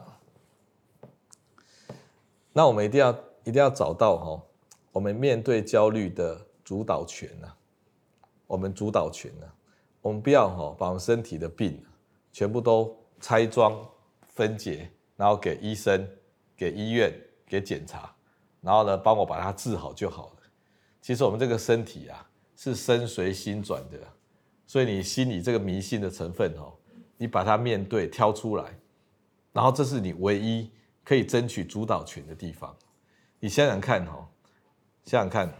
那我们一定要一定要找到哈，我们面对焦虑的主导权呐，我们主导权呐，我们不要哈把我们身体的病全部都拆装分解，然后给医生、给医院、给检查，然后呢帮我把它治好就好了。其实我们这个身体啊是身随心转的，所以你心里这个迷信的成分哦。你把它面对挑出来，然后这是你唯一可以争取主导权的地方。你想想看哦，想想看，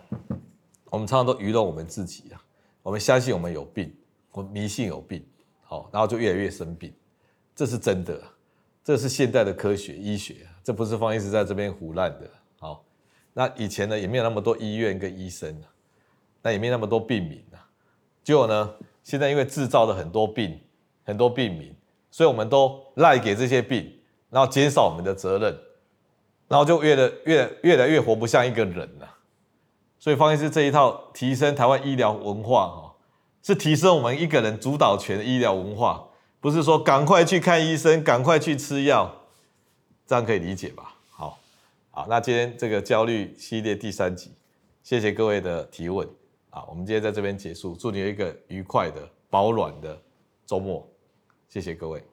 我们常常都愚弄我们自己啊，我们相信我们有病，我们迷信有病，好，然后就越来越生病，这是真的，这是现代的科学医学，这不是方医师在这边胡乱的。好，那以前呢也没有那么多医院跟医生，那也没那么多病民啊，结果呢，现在因为制造了很多病。很多病民，所以我们都赖给这些病，然后减少我们的责任，然后就越来越越来越活不像一个人了。所以方医师这一套提升台湾医疗文化，哈，是提升我们一个人主导权的医疗文化，不是说赶快去看医生，赶快去吃药，这样可以理解吧？好，好，那今天这个焦虑系列第三集，谢谢各位的提问，啊，我们今天在这边结束，祝你有一个愉快的、保暖的周末。谢谢各位。